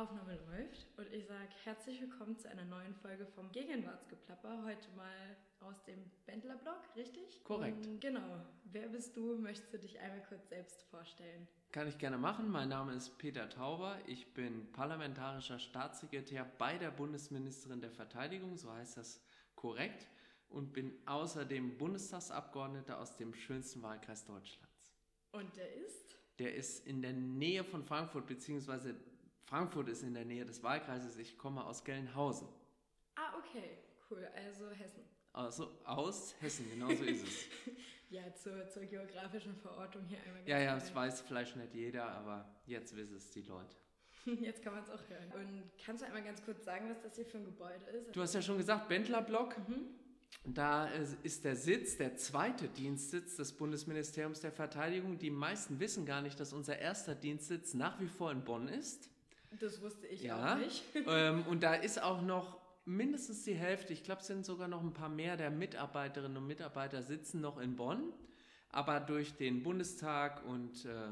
Aufnahme läuft und ich sage herzlich willkommen zu einer neuen Folge vom Gegenwartsgeplapper. Heute mal aus dem Bändler-Blog, richtig? Korrekt. Und genau. Wer bist du? Möchtest du dich einmal kurz selbst vorstellen? Kann ich gerne machen. Mein Name ist Peter Tauber. Ich bin parlamentarischer Staatssekretär bei der Bundesministerin der Verteidigung, so heißt das korrekt, und bin außerdem Bundestagsabgeordneter aus dem schönsten Wahlkreis Deutschlands. Und der ist? Der ist in der Nähe von Frankfurt, beziehungsweise Frankfurt ist in der Nähe des Wahlkreises. Ich komme aus Gelnhausen. Ah, okay, cool. Also Hessen. Also aus Hessen, genau so ist es. ja, zur, zur geografischen Verortung hier einmal. Ja, ja, das weiß vielleicht nicht jeder, aber jetzt wissen es die Leute. Jetzt kann man es auch hören. Und kannst du einmal ganz kurz sagen, was das hier für ein Gebäude ist? Du hast ja schon gesagt, Bendler-Block. Mhm. Da ist der Sitz, der zweite Dienstsitz des Bundesministeriums der Verteidigung. Die meisten wissen gar nicht, dass unser erster Dienstsitz nach wie vor in Bonn ist. Das wusste ich ja. auch nicht. ähm, und da ist auch noch mindestens die Hälfte, ich glaube, es sind sogar noch ein paar mehr der Mitarbeiterinnen und Mitarbeiter sitzen noch in Bonn. Aber durch den Bundestag und äh,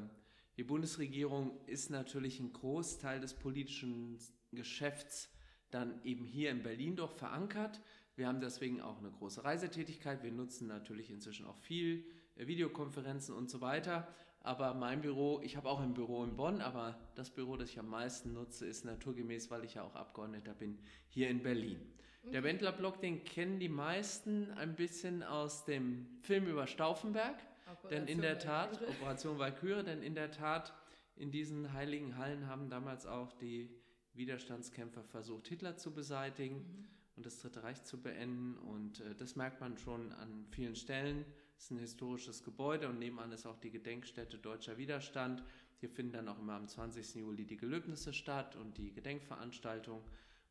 die Bundesregierung ist natürlich ein Großteil des politischen Geschäfts dann eben hier in Berlin doch verankert. Wir haben deswegen auch eine große Reisetätigkeit. Wir nutzen natürlich inzwischen auch viel äh, Videokonferenzen und so weiter. Aber mein Büro, ich habe auch ein Büro in Bonn, aber das Büro, das ich am meisten nutze, ist naturgemäß, weil ich ja auch Abgeordneter bin, hier in Berlin. Mhm. Der Wendler-Block, den kennen die meisten ein bisschen aus dem Film über Stauffenberg. Operation denn in der Tat, Valkyrie. Operation Valkyrie, denn in der Tat, in diesen heiligen Hallen haben damals auch die Widerstandskämpfer versucht, Hitler zu beseitigen mhm. und das Dritte Reich zu beenden. Und äh, das merkt man schon an vielen Stellen. Es ist ein historisches Gebäude und nebenan ist auch die Gedenkstätte Deutscher Widerstand. Hier finden dann auch immer am 20. Juli die Gelöbnisse statt und die Gedenkveranstaltung.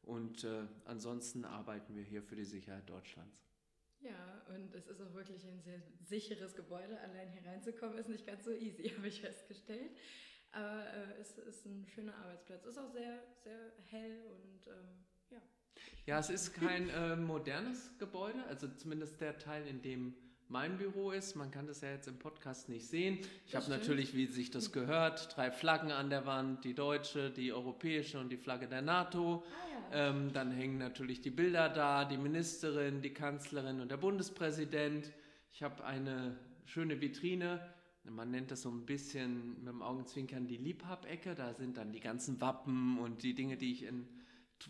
Und äh, ansonsten arbeiten wir hier für die Sicherheit Deutschlands. Ja, und es ist auch wirklich ein sehr sicheres Gebäude. Allein hier reinzukommen ist nicht ganz so easy, habe ich festgestellt. Aber äh, es ist ein schöner Arbeitsplatz. Es ist auch sehr, sehr hell und ähm, ja. Ja, es ist kein äh, modernes Gebäude, also zumindest der Teil, in dem mein Büro ist. Man kann das ja jetzt im Podcast nicht sehen. Ich habe natürlich, wie sich das gehört, drei Flaggen an der Wand, die deutsche, die europäische und die Flagge der NATO. Ah, ja. ähm, dann hängen natürlich die Bilder da, die Ministerin, die Kanzlerin und der Bundespräsident. Ich habe eine schöne Vitrine. Man nennt das so ein bisschen mit dem Augenzwinkern die Liebhabecke. Da sind dann die ganzen Wappen und die Dinge, die ich in,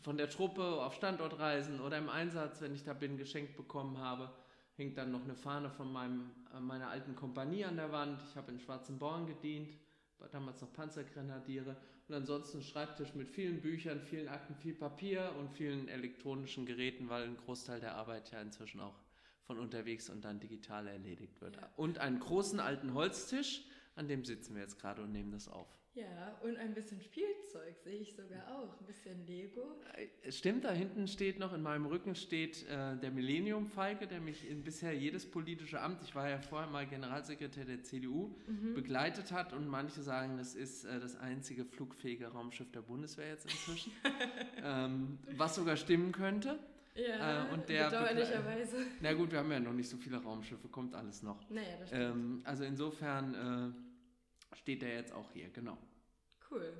von der Truppe auf Standortreisen oder im Einsatz, wenn ich da bin, geschenkt bekommen habe hängt dann noch eine Fahne von meinem, äh, meiner alten Kompanie an der Wand. Ich habe in Schwarzen Born gedient, war damals noch Panzergrenadiere. Und ansonsten Schreibtisch mit vielen Büchern, vielen Akten, viel Papier und vielen elektronischen Geräten, weil ein Großteil der Arbeit ja inzwischen auch von unterwegs und dann digital erledigt wird. Ja. Und einen großen alten Holztisch, an dem sitzen wir jetzt gerade und nehmen das auf. Ja, und ein bisschen Spielzeug sehe ich sogar auch. Ein bisschen Lego. Äh, stimmt, da hinten steht noch, in meinem Rücken steht äh, der Millennium-Falke, der mich in bisher jedes politische Amt, ich war ja vorher mal Generalsekretär der CDU, mhm. begleitet hat. Und manche sagen, das ist äh, das einzige flugfähige Raumschiff der Bundeswehr jetzt inzwischen. ähm, was sogar stimmen könnte. Ja, äh, und der bedauerlicherweise. Na gut, wir haben ja noch nicht so viele Raumschiffe, kommt alles noch. Naja, das stimmt. Ähm, also insofern äh, steht der jetzt auch hier, genau. Cool.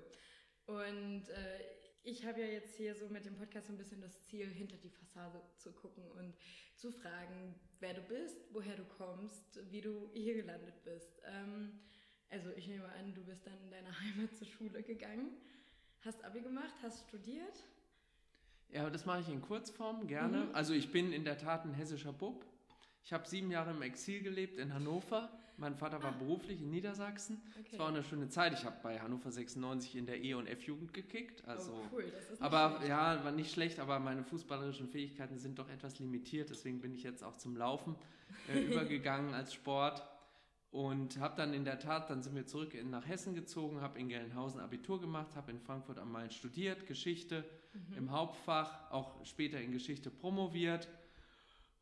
Und äh, ich habe ja jetzt hier so mit dem Podcast so ein bisschen das Ziel, hinter die Fassade zu gucken und zu fragen, wer du bist, woher du kommst, wie du hier gelandet bist. Ähm, also ich nehme an, du bist dann in deiner Heimat zur Schule gegangen, hast Abi gemacht, hast studiert. Ja, das mache ich in Kurzform gerne. Mhm. Also ich bin in der Tat ein hessischer Bub. Ich habe sieben Jahre im Exil gelebt in Hannover. Mein Vater war ah. beruflich in Niedersachsen. Es okay. war auch eine schöne Zeit. Ich habe bei Hannover 96 in der E- und F-Jugend gekickt. Oh, also, oh, cool. Das ist aber schlecht. ja, war nicht schlecht, aber meine fußballerischen Fähigkeiten sind doch etwas limitiert. Deswegen bin ich jetzt auch zum Laufen äh, übergegangen als Sport. Und habe dann in der Tat, dann sind wir zurück in, nach Hessen gezogen, habe in Gelnhausen Abitur gemacht, habe in Frankfurt am Main studiert, Geschichte mhm. im Hauptfach, auch später in Geschichte promoviert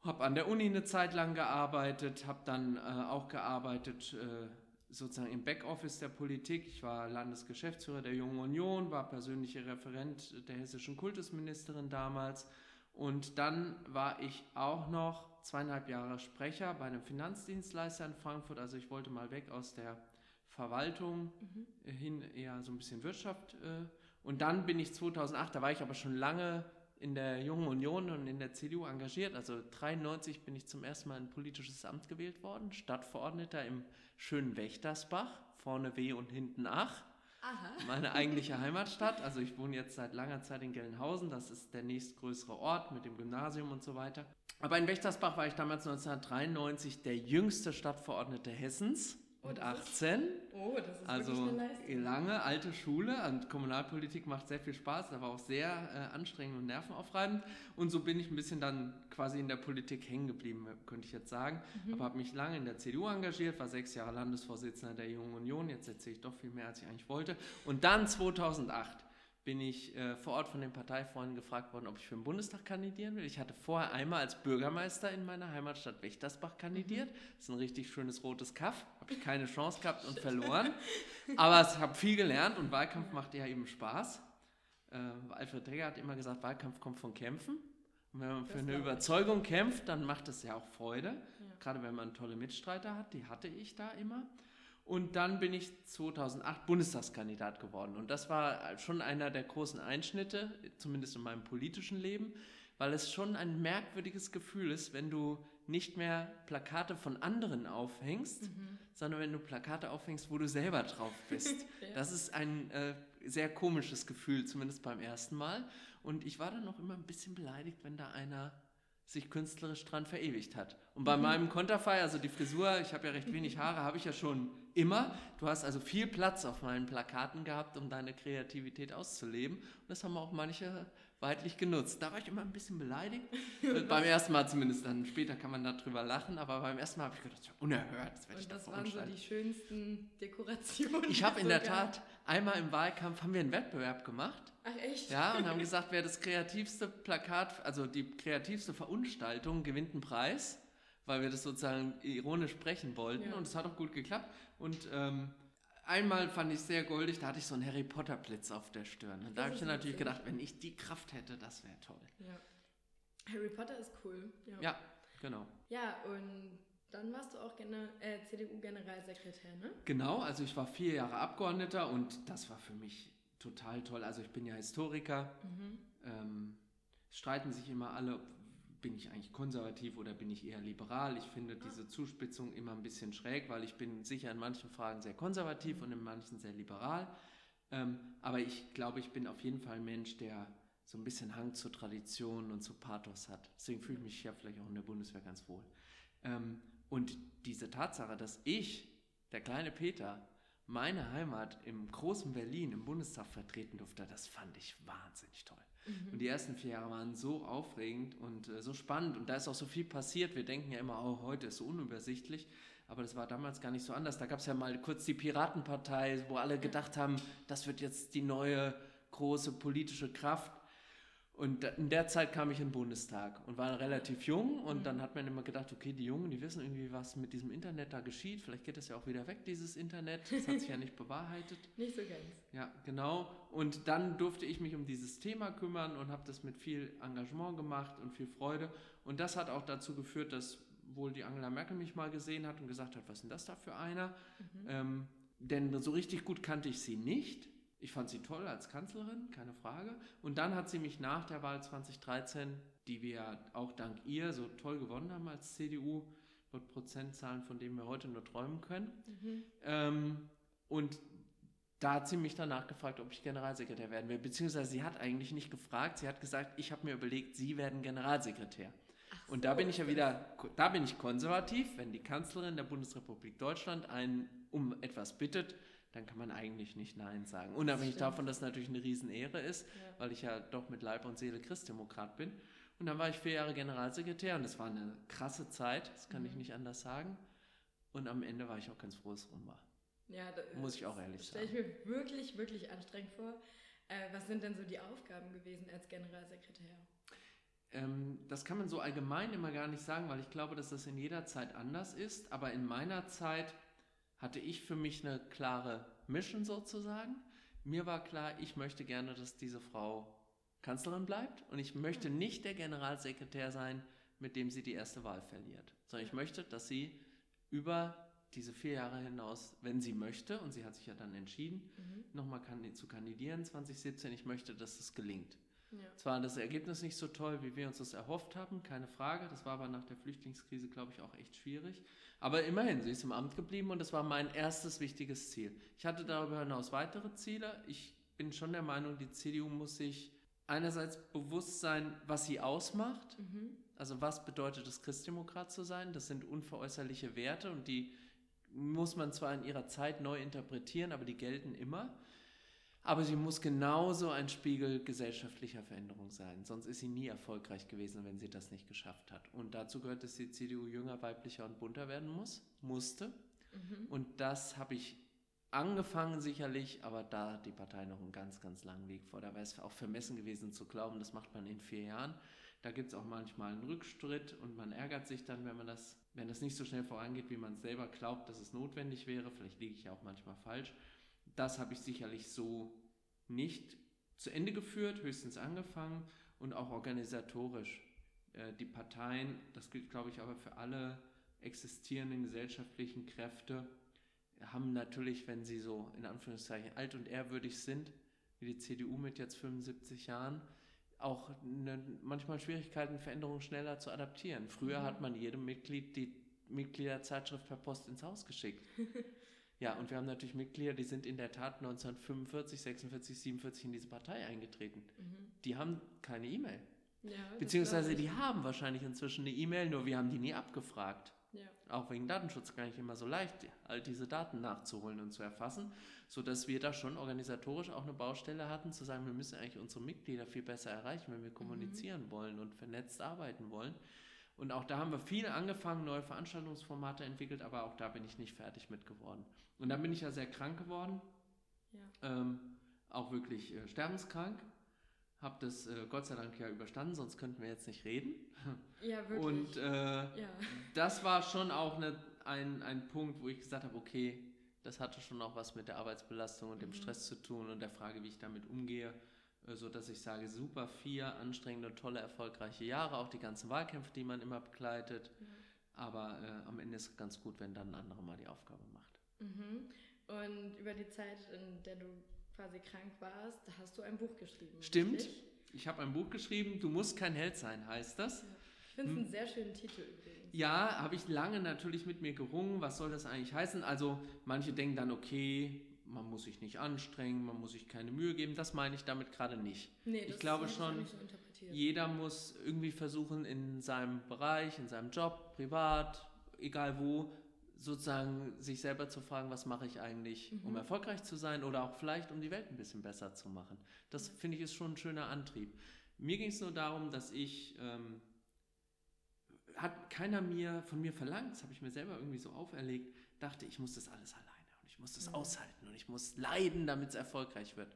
habe an der Uni eine Zeit lang gearbeitet, habe dann äh, auch gearbeitet äh, sozusagen im Backoffice der Politik. Ich war Landesgeschäftsführer der Jungen Union, war persönlicher Referent der hessischen Kultusministerin damals. Und dann war ich auch noch zweieinhalb Jahre Sprecher bei einem Finanzdienstleister in Frankfurt. Also ich wollte mal weg aus der Verwaltung mhm. hin, eher so ein bisschen Wirtschaft äh, Und dann bin ich 2008, da war ich aber schon lange in der Jungen Union und in der CDU engagiert. Also 93 bin ich zum ersten Mal in ein politisches Amt gewählt worden, Stadtverordneter im schönen Wächtersbach, vorne W und hinten Ach. Aha. Meine eigentliche Heimatstadt. Also ich wohne jetzt seit langer Zeit in Gelnhausen. Das ist der nächstgrößere Ort mit dem Gymnasium und so weiter. Aber in Wächtersbach war ich damals 1993 der jüngste Stadtverordnete Hessens mit 18. Ist, oh, das ist also wirklich eine Leistung. lange alte Schule und Kommunalpolitik macht sehr viel Spaß, aber auch sehr äh, anstrengend und nervenaufreibend. Und so bin ich ein bisschen dann quasi in der Politik hängen geblieben, könnte ich jetzt sagen. Mhm. Aber habe mich lange in der CDU engagiert, war sechs Jahre Landesvorsitzender der Jungen Union. Jetzt erzähle ich doch viel mehr, als ich eigentlich wollte. Und dann 2008 bin ich äh, vor Ort von den Parteifreunden gefragt worden, ob ich für den Bundestag kandidieren will. Ich hatte vorher einmal als Bürgermeister in meiner Heimatstadt Wächtersbach kandidiert. Mhm. Das ist ein richtig schönes rotes Kaff. Habe ich keine Chance gehabt und verloren. Aber ich habe viel gelernt und Wahlkampf macht ja eben Spaß. Äh, Alfred Dregger hat immer gesagt, Wahlkampf kommt von Kämpfen. Und wenn man für eine Überzeugung kämpft, dann macht es ja auch Freude. Ja. Gerade wenn man tolle Mitstreiter hat, die hatte ich da immer. Und dann bin ich 2008 Bundestagskandidat geworden. Und das war schon einer der großen Einschnitte, zumindest in meinem politischen Leben, weil es schon ein merkwürdiges Gefühl ist, wenn du nicht mehr Plakate von anderen aufhängst, mhm. sondern wenn du Plakate aufhängst, wo du selber drauf bist. ja. Das ist ein äh, sehr komisches Gefühl, zumindest beim ersten Mal. Und ich war dann noch immer ein bisschen beleidigt, wenn da einer sich künstlerisch dran verewigt hat. Und bei mhm. meinem Konterfei, also die Frisur, ich habe ja recht wenig Haare, habe ich ja schon immer. Du hast also viel Platz auf meinen Plakaten gehabt, um deine Kreativität auszuleben. Und das haben auch manche weitlich genutzt. Da war ich immer ein bisschen beleidigt. beim ersten Mal zumindest, dann später kann man darüber lachen, aber beim ersten Mal habe ich gedacht, das ist unerhört. Das Und das waren so die schönsten Dekorationen. Ich habe in der Tat einmal im Wahlkampf haben wir einen Wettbewerb gemacht. Ach echt? Ja, und haben gesagt, wer das kreativste Plakat, also die kreativste Verunstaltung gewinnt einen Preis, weil wir das sozusagen ironisch sprechen wollten. Ja. Und es hat auch gut geklappt. Und ähm, einmal fand ich sehr goldig, da hatte ich so einen Harry Potter Blitz auf der Stirn. Und da habe ich dann natürlich gedacht, wenn ich die Kraft hätte, das wäre toll. Ja. Harry Potter ist cool. Ja, ja genau. Ja, und dann warst du auch äh, CDU-Generalsekretär, ne? Genau, also ich war vier Jahre Abgeordneter und das war für mich total toll. Also ich bin ja Historiker. Mhm. Ähm, streiten sich immer alle, bin ich eigentlich konservativ oder bin ich eher liberal? Ich finde diese Zuspitzung immer ein bisschen schräg, weil ich bin sicher in manchen Fragen sehr konservativ und in manchen sehr liberal. Ähm, aber ich glaube, ich bin auf jeden Fall ein Mensch, der so ein bisschen Hang zur Tradition und zu Pathos hat. Deswegen fühle ich mich ja vielleicht auch in der Bundeswehr ganz wohl. Ähm, und diese Tatsache, dass ich, der kleine Peter, meine Heimat im großen Berlin im Bundestag vertreten durfte, das fand ich wahnsinnig toll. Mhm. Und die ersten vier Jahre waren so aufregend und äh, so spannend und da ist auch so viel passiert. Wir denken ja immer, oh, heute ist so unübersichtlich, aber das war damals gar nicht so anders. Da gab es ja mal kurz die Piratenpartei, wo alle gedacht haben, das wird jetzt die neue große politische Kraft. Und in der Zeit kam ich in den Bundestag und war relativ jung und mhm. dann hat man immer gedacht, okay, die Jungen, die wissen irgendwie, was mit diesem Internet da geschieht. Vielleicht geht das ja auch wieder weg, dieses Internet. Das hat sich ja nicht bewahrheitet. Nicht so ganz. Ja, genau. Und dann durfte ich mich um dieses Thema kümmern und habe das mit viel Engagement gemacht und viel Freude. Und das hat auch dazu geführt, dass wohl die Angela Merkel mich mal gesehen hat und gesagt hat, was ist denn das da für einer? Mhm. Ähm, denn so richtig gut kannte ich sie nicht. Ich fand sie toll als Kanzlerin, keine Frage. Und dann hat sie mich nach der Wahl 2013, die wir auch dank ihr so toll gewonnen haben als CDU, laut Prozentzahlen, von denen wir heute nur träumen können. Mhm. Ähm, und da hat sie mich danach gefragt, ob ich Generalsekretär werden will. Beziehungsweise sie hat eigentlich nicht gefragt, sie hat gesagt, ich habe mir überlegt, Sie werden Generalsekretär. So, und da bin ich ja wieder, da bin ich konservativ, wenn die Kanzlerin der Bundesrepublik Deutschland einen um etwas bittet, dann kann man eigentlich nicht Nein sagen. Unabhängig davon, dass es natürlich eine Riesenehre ist, ja. weil ich ja doch mit Leib und Seele Christdemokrat bin. Und dann war ich vier Jahre Generalsekretär und das war eine krasse Zeit, das kann mhm. ich nicht anders sagen. Und am Ende war ich auch ganz froh, dass es rum war. Ja, da, muss ich auch ehrlich sagen. Stelle ich mir wirklich, wirklich anstrengend vor. Äh, was sind denn so die Aufgaben gewesen als Generalsekretär? Ähm, das kann man so allgemein immer gar nicht sagen, weil ich glaube, dass das in jeder Zeit anders ist. Aber in meiner Zeit hatte ich für mich eine klare Mission sozusagen. Mir war klar, ich möchte gerne, dass diese Frau Kanzlerin bleibt und ich möchte nicht der Generalsekretär sein, mit dem sie die erste Wahl verliert, sondern ich möchte, dass sie über diese vier Jahre hinaus, wenn sie möchte, und sie hat sich ja dann entschieden, Mhm. nochmal zu kandidieren 2017, ich möchte, dass es gelingt. Ja. Zwar das Ergebnis nicht so toll, wie wir uns das erhofft haben, keine Frage. Das war aber nach der Flüchtlingskrise, glaube ich, auch echt schwierig. Aber immerhin, sie ist im Amt geblieben und das war mein erstes wichtiges Ziel. Ich hatte darüber hinaus weitere Ziele. Ich bin schon der Meinung, die CDU muss sich einerseits bewusst sein, was sie ausmacht. Mhm. Also was bedeutet es, Christdemokrat zu sein? Das sind unveräußerliche Werte und die muss man zwar in ihrer Zeit neu interpretieren, aber die gelten immer. Aber sie muss genauso ein Spiegel gesellschaftlicher Veränderung sein. Sonst ist sie nie erfolgreich gewesen, wenn sie das nicht geschafft hat. Und dazu gehört, dass die CDU jünger, weiblicher und bunter werden muss, musste. Mhm. Und das habe ich angefangen sicherlich, aber da hat die Partei noch einen ganz, ganz langen Weg vor. Da wäre es auch vermessen gewesen zu glauben, das macht man in vier Jahren. Da gibt es auch manchmal einen Rückschritt und man ärgert sich dann, wenn man das, wenn das nicht so schnell vorangeht, wie man selber glaubt, dass es notwendig wäre. Vielleicht liege ich ja auch manchmal falsch. Das habe ich sicherlich so nicht zu Ende geführt, höchstens angefangen und auch organisatorisch. Äh, Die Parteien, das gilt glaube ich aber für alle existierenden gesellschaftlichen Kräfte, haben natürlich, wenn sie so in Anführungszeichen alt und ehrwürdig sind, wie die CDU mit jetzt 75 Jahren, auch ne, manchmal Schwierigkeiten, Veränderungen schneller zu adaptieren. Früher Mhm. hat man jedem Mitglied die Mitgliederzeitschrift per Post ins Haus geschickt. ja, und wir haben natürlich Mitglieder, die sind in der Tat 1945, 46, 47 in diese Partei eingetreten. Mhm. Die haben keine E-Mail. Ja, Beziehungsweise die haben wahrscheinlich inzwischen eine E-Mail, nur wir haben die nie abgefragt. Ja. Auch wegen Datenschutz gar nicht immer so leicht, all diese Daten nachzuholen und zu erfassen, sodass wir da schon organisatorisch auch eine Baustelle hatten, zu sagen, wir müssen eigentlich unsere Mitglieder viel besser erreichen, wenn wir kommunizieren wollen und vernetzt arbeiten wollen. Und auch da haben wir viel angefangen, neue Veranstaltungsformate entwickelt, aber auch da bin ich nicht fertig mit geworden. Und dann bin ich ja sehr krank geworden, Ja. ähm, auch wirklich äh, sterbenskrank. Habe das äh, Gott sei Dank ja überstanden, sonst könnten wir jetzt nicht reden. ja, wirklich. Und äh, ja. das war schon auch eine, ein, ein Punkt, wo ich gesagt habe, okay, das hatte schon auch was mit der Arbeitsbelastung und dem Mhm. Stress zu tun und der Frage, wie ich damit umgehe, so dass ich sage, super vier anstrengende, tolle, erfolgreiche Jahre, auch die ganzen Wahlkämpfe, die man immer begleitet. Ja. Aber äh, am Ende ist es ganz gut, wenn dann ein anderer mal die Aufgabe macht. Mhm. Und über die Zeit, in der du quasi krank warst, hast du ein Buch geschrieben. Stimmt. richtig? Ich habe ein Buch geschrieben, Du musst kein Held sein, heißt das. Ja. Ich finde es Hm. einen sehr schönen Titel übrigens. Ja, habe ich lange natürlich mit mir gerungen. Was soll das eigentlich heißen? Also manche denken dann, okay, man muss sich nicht anstrengen, man muss sich keine Mühe geben. Das meine ich damit gerade nicht. Nee, Ich glaube schon, so. Jeder muss irgendwie versuchen, in seinem Bereich, in seinem Job, privat, egal wo, sozusagen sich selber zu fragen, was mache ich eigentlich, um Mhm. erfolgreich zu sein oder auch vielleicht, um die Welt ein bisschen besser zu machen. Das finde ich ist schon ein schöner Antrieb. Mir ging es nur darum, dass ich, ähm, hat keiner mir von mir verlangt, das habe ich mir selber irgendwie so auferlegt, dachte, ich muss das alles alleine und ich muss das Mhm. aushalten und ich muss leiden, damit es erfolgreich wird.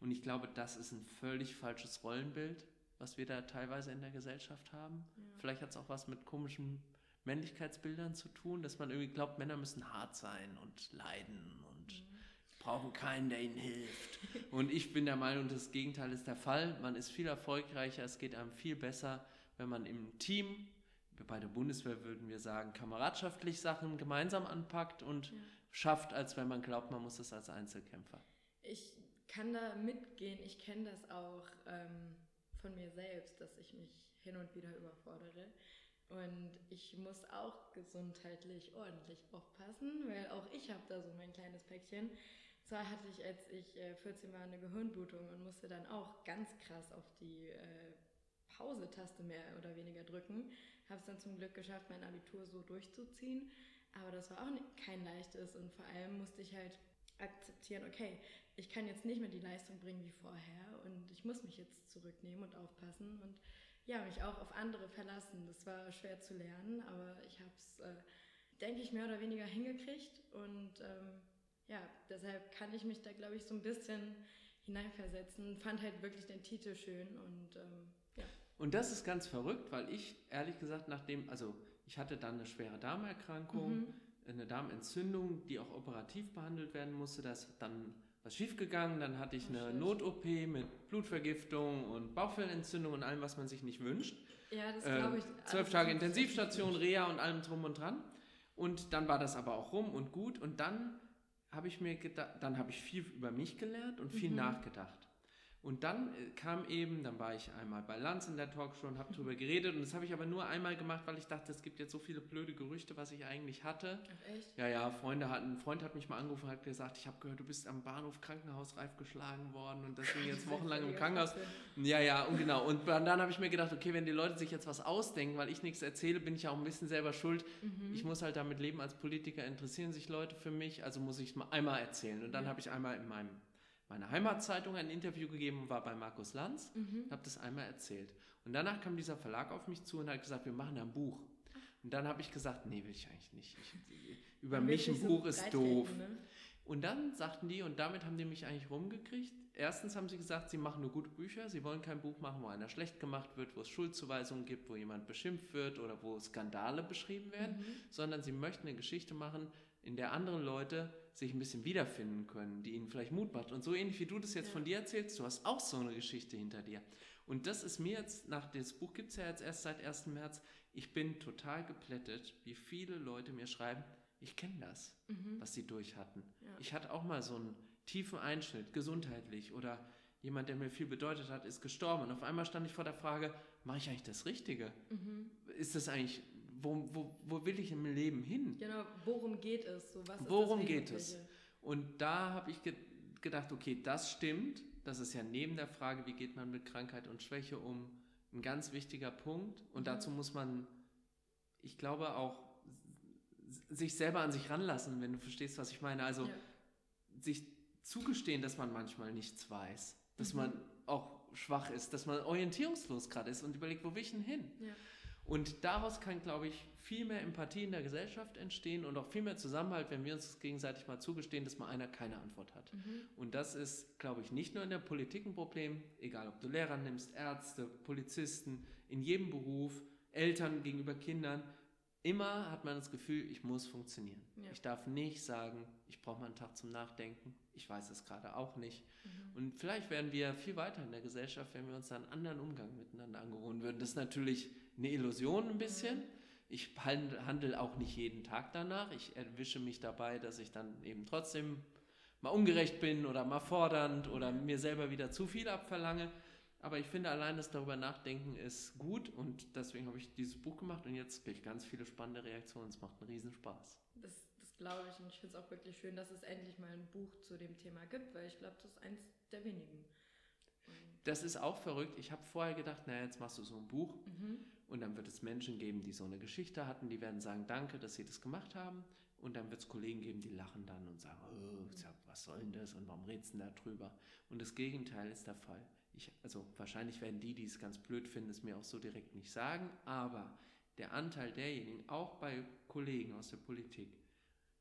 Und ich glaube, das ist ein völlig falsches Rollenbild, was wir da teilweise in der Gesellschaft haben. Ja. Vielleicht hat es auch was mit komischen Männlichkeitsbildern zu tun, dass man irgendwie glaubt, Männer müssen hart sein und leiden und Mhm. brauchen keinen, der ihnen hilft. Und ich bin der Meinung, das Gegenteil ist der Fall. Man ist viel erfolgreicher, es geht einem viel besser, wenn man im Team, bei der Bundeswehr würden wir sagen, kameradschaftlich Sachen gemeinsam anpackt und Ja. Schafft, als wenn man glaubt, man muss es als Einzelkämpfer. Ich kann da mitgehen. Ich kenne das auch ähm, von mir selbst, dass ich mich hin und wieder überfordere. Und ich muss auch gesundheitlich ordentlich aufpassen, weil auch ich habe da so mein kleines Päckchen. Zwar hatte ich, als ich äh, 14 war, eine Gehirnblutung und musste dann auch ganz krass auf die äh, Pause-Taste mehr oder weniger drücken. Habe es dann zum Glück geschafft, mein Abitur so durchzuziehen. Aber das war auch kein leichtes und vor allem musste ich halt akzeptieren, okay, ich kann jetzt nicht mehr die Leistung bringen wie vorher und ich muss mich jetzt zurücknehmen und aufpassen und ja, mich auch auf andere verlassen. Das war schwer zu lernen, aber ich habe es, äh, denke ich, mehr oder weniger hingekriegt und ähm, ja, deshalb kann ich mich da, glaube ich, so ein bisschen hineinversetzen. Fand halt wirklich den Titel schön und ähm, ja. Und das ist ganz verrückt, weil ich ehrlich gesagt nachdem, also ich hatte dann eine schwere Darmerkrankung, Mhm. eine Darmentzündung, die auch operativ behandelt werden musste. Da ist dann was schiefgegangen. Dann hatte ich Oh, eine. Not-OP mit Blutvergiftung und Bauchfellentzündung und allem, was man sich nicht wünscht. Ja, das Ähm, glaube ich. Zwölf alles Tage Intensivstation. Reha und allem drum und dran. Und dann war das aber auch rum und gut. Und dann habe ich mir gedacht, dann habe ich viel über mich gelernt und viel Mhm. nachgedacht. Und dann äh, kam eben, dann war ich einmal bei Lanz in der Talkshow und habe drüber geredet. Und das habe ich aber nur einmal gemacht, weil ich dachte, es gibt jetzt so viele blöde Gerüchte, was ich eigentlich hatte. Ach, echt? Ja, ja, Freunde hatten, ein Freund hat mich mal angerufen und hat gesagt, ich habe gehört, du bist am Bahnhof Krankenhausreif geschlagen worden und deswegen jetzt wochenlang im Krankenhaus. Ja, ja, und genau. Und dann, habe ich mir gedacht, okay, wenn die Leute sich jetzt was ausdenken, weil ich nichts erzähle, bin ich auch ein bisschen selber schuld. Mhm. Ich muss halt damit leben, als Politiker interessieren sich Leute für mich, also muss ich es mal einmal erzählen. Und dann Ja. habe ich einmal in meinem, meiner Heimatzeitung ein Interview gegeben und war bei Markus Lanz Mhm. und habe das einmal erzählt. Und danach kam dieser Verlag auf mich zu und hat gesagt, wir machen ein Buch. Und dann habe ich gesagt, nee, will ich eigentlich nicht. Ich, über mich ein so Buch ist doof. ne? Und dann sagten die, und damit haben die mich eigentlich rumgekriegt. Erstens haben sie gesagt, sie machen nur gute Bücher. Sie wollen kein Buch machen, wo einer schlecht gemacht wird, wo es Schuldzuweisungen gibt, wo jemand beschimpft wird oder wo Skandale beschrieben werden, Mhm. sondern sie möchten eine Geschichte machen, in der andere Leute sich ein bisschen wiederfinden können, die ihnen vielleicht Mut macht. Und so ähnlich wie du das jetzt Ja. von dir erzählst, du hast auch so eine Geschichte hinter dir. Und das ist mir jetzt, nach das Buch gibt es ja jetzt erst seit 1. März, ich bin total geplättet, wie viele Leute mir schreiben, ich kenne das Mhm. was sie durch hatten. Ja. Ich hatte auch mal so einen tiefen Einschnitt, gesundheitlich oder jemand, der mir viel bedeutet hat, ist gestorben. Und auf einmal stand ich vor der Frage, mache ich eigentlich das Richtige? Mhm. Ist das eigentlich, wo, wo, wo will ich im Leben hin? Genau, worum geht es? So, was Worum geht es? Und da habe ich ge gedacht, okay, das stimmt. Das ist ja neben der Frage, wie geht man mit Krankheit und Schwäche um, ein ganz wichtiger Punkt. Und Mhm. dazu muss man, ich glaube, auch sich selber an sich ranlassen, wenn du verstehst, was ich meine. Also Ja. sich zugestehen, dass man manchmal nichts weiß, dass Mhm. man auch schwach ist, dass man orientierungslos gerade ist und überlegt, wo will ich denn hin? Ja. Und daraus kann, glaube ich, viel mehr Empathie in der Gesellschaft entstehen und auch viel mehr Zusammenhalt, wenn wir uns gegenseitig mal zugestehen, dass mal einer keine Antwort hat. Mhm. Und das ist, glaube ich, nicht nur in der Politik ein Problem, egal ob du Lehrer nimmst, Ärzte, Polizisten, in jedem Beruf, Eltern gegenüber Kindern. Immer hat man das Gefühl, ich muss funktionieren. Ja. Ich darf nicht sagen, ich brauche mal einen Tag zum Nachdenken. Ich weiß es gerade auch nicht. Mhm. Und vielleicht wären wir viel weiter in der Gesellschaft, wenn wir uns da einen anderen Umgang miteinander angewöhnen würden. Das ist natürlich eine Illusion ein bisschen. Mhm. Ich hand- handle auch nicht jeden Tag danach. Ich erwische mich dabei, dass ich dann eben trotzdem mal ungerecht bin oder mal fordernd oder mir selber wieder zu viel abverlange. Aber ich finde, allein das darüber nachdenken ist gut und deswegen habe ich dieses Buch gemacht und jetzt kriege ich ganz viele spannende Reaktionen. Es macht einen Riesenspaß. Das, das glaube ich und ich finde es auch wirklich schön, dass es endlich mal ein Buch zu dem Thema gibt, weil ich glaube, das ist eins der wenigen. Das ist auch verrückt. Ich habe vorher gedacht, naja, jetzt machst du so ein Buch mhm. Und dann wird es Menschen geben, die so eine Geschichte hatten, die werden sagen, danke, dass sie das gemacht haben. Und dann wird es Kollegen geben, die lachen dann und sagen, oh, was soll denn das und warum redest du denn da drüber? Und das Gegenteil ist der Fall. Ich, also wahrscheinlich werden die, die es ganz blöd finden, es mir auch so direkt nicht sagen, aber der Anteil derjenigen, auch bei Kollegen aus der Politik,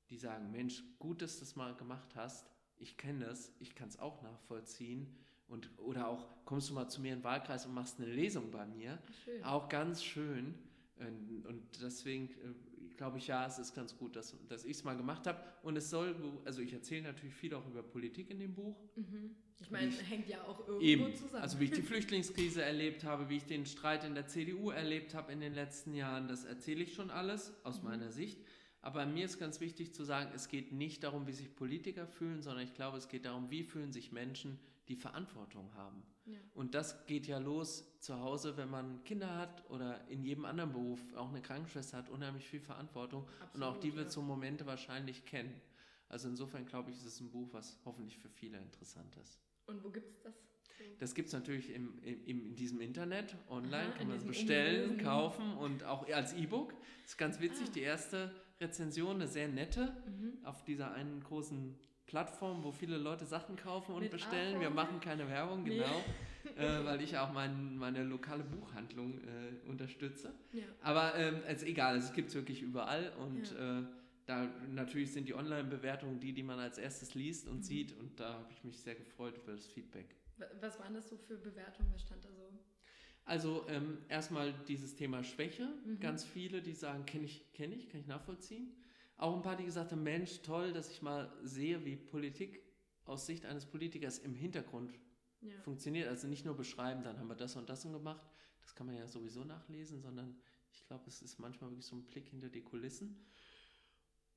die sagen, Mensch, gut, dass du das mal gemacht hast, ich kenne das, ich kann es auch nachvollziehen. Und, oder auch, kommst du mal zu mir in den Wahlkreis und machst eine Lesung bei mir? Schön. Auch ganz schön. Und, und deswegen äh, glaube ich, ja, es ist ganz gut, dass, dass ich es mal gemacht habe. Und es soll, also ich erzähle natürlich viel auch über Politik in dem Buch. Mhm. Ich meine, ich- hängt ja auch irgendwo Eben. zusammen. Also wie ich die Flüchtlingskrise erlebt habe, wie ich den Streit in der CDU erlebt habe in den letzten Jahren, das erzähle ich schon alles aus Mhm. meiner Sicht. Aber mir ist ganz wichtig zu sagen, es geht nicht darum, wie sich Politiker fühlen, sondern ich glaube, es geht darum, wie fühlen sich Menschen, die Verantwortung haben. ja. Und das geht ja los zu Hause, wenn man Kinder hat oder in jedem anderen Beruf, auch eine Krankenschwester hat unheimlich viel Verantwortung und auch Absolut, die wird ja. so Momente wahrscheinlich kennen. Also insofern glaube ich, ist es ein Buch, was hoffentlich für viele interessant ist. Und wo gibt es das? Das gibt es natürlich im, im, in diesem Internet, online, Aha, kann man diesem bestellen, ominösen- kaufen und auch als E-Book. Ist ganz witzig, Ah. die erste Rezension, eine sehr nette, Mhm. auf dieser einen großen Plattform, wo viele Leute Sachen kaufen und Mit bestellen. Wir machen keine Werbung, Nee. genau, äh, weil ich auch mein, meine lokale Buchhandlung äh, unterstütze. Ja. Aber ähm, es ist egal, es gibt es wirklich überall und äh, da natürlich sind die Online-Bewertungen die, die man als erstes liest und Mhm. sieht und da habe ich mich sehr gefreut über das Feedback. Wa- Was waren das so für Bewertungen? Was stand da so? Also ähm, erstmal dieses Thema Schwäche. Mhm. Ganz viele, die sagen, kenne ich, kenne ich, kann ich nachvollziehen. Auch ein paar, die gesagt haben, Mensch, toll, dass ich mal sehe, wie Politik aus Sicht eines Politikers im Hintergrund Ja. funktioniert. Also nicht nur beschreiben, dann haben wir das und das und gemacht. Das kann man ja sowieso nachlesen, sondern ich glaube, es ist manchmal wirklich so ein Blick hinter die Kulissen.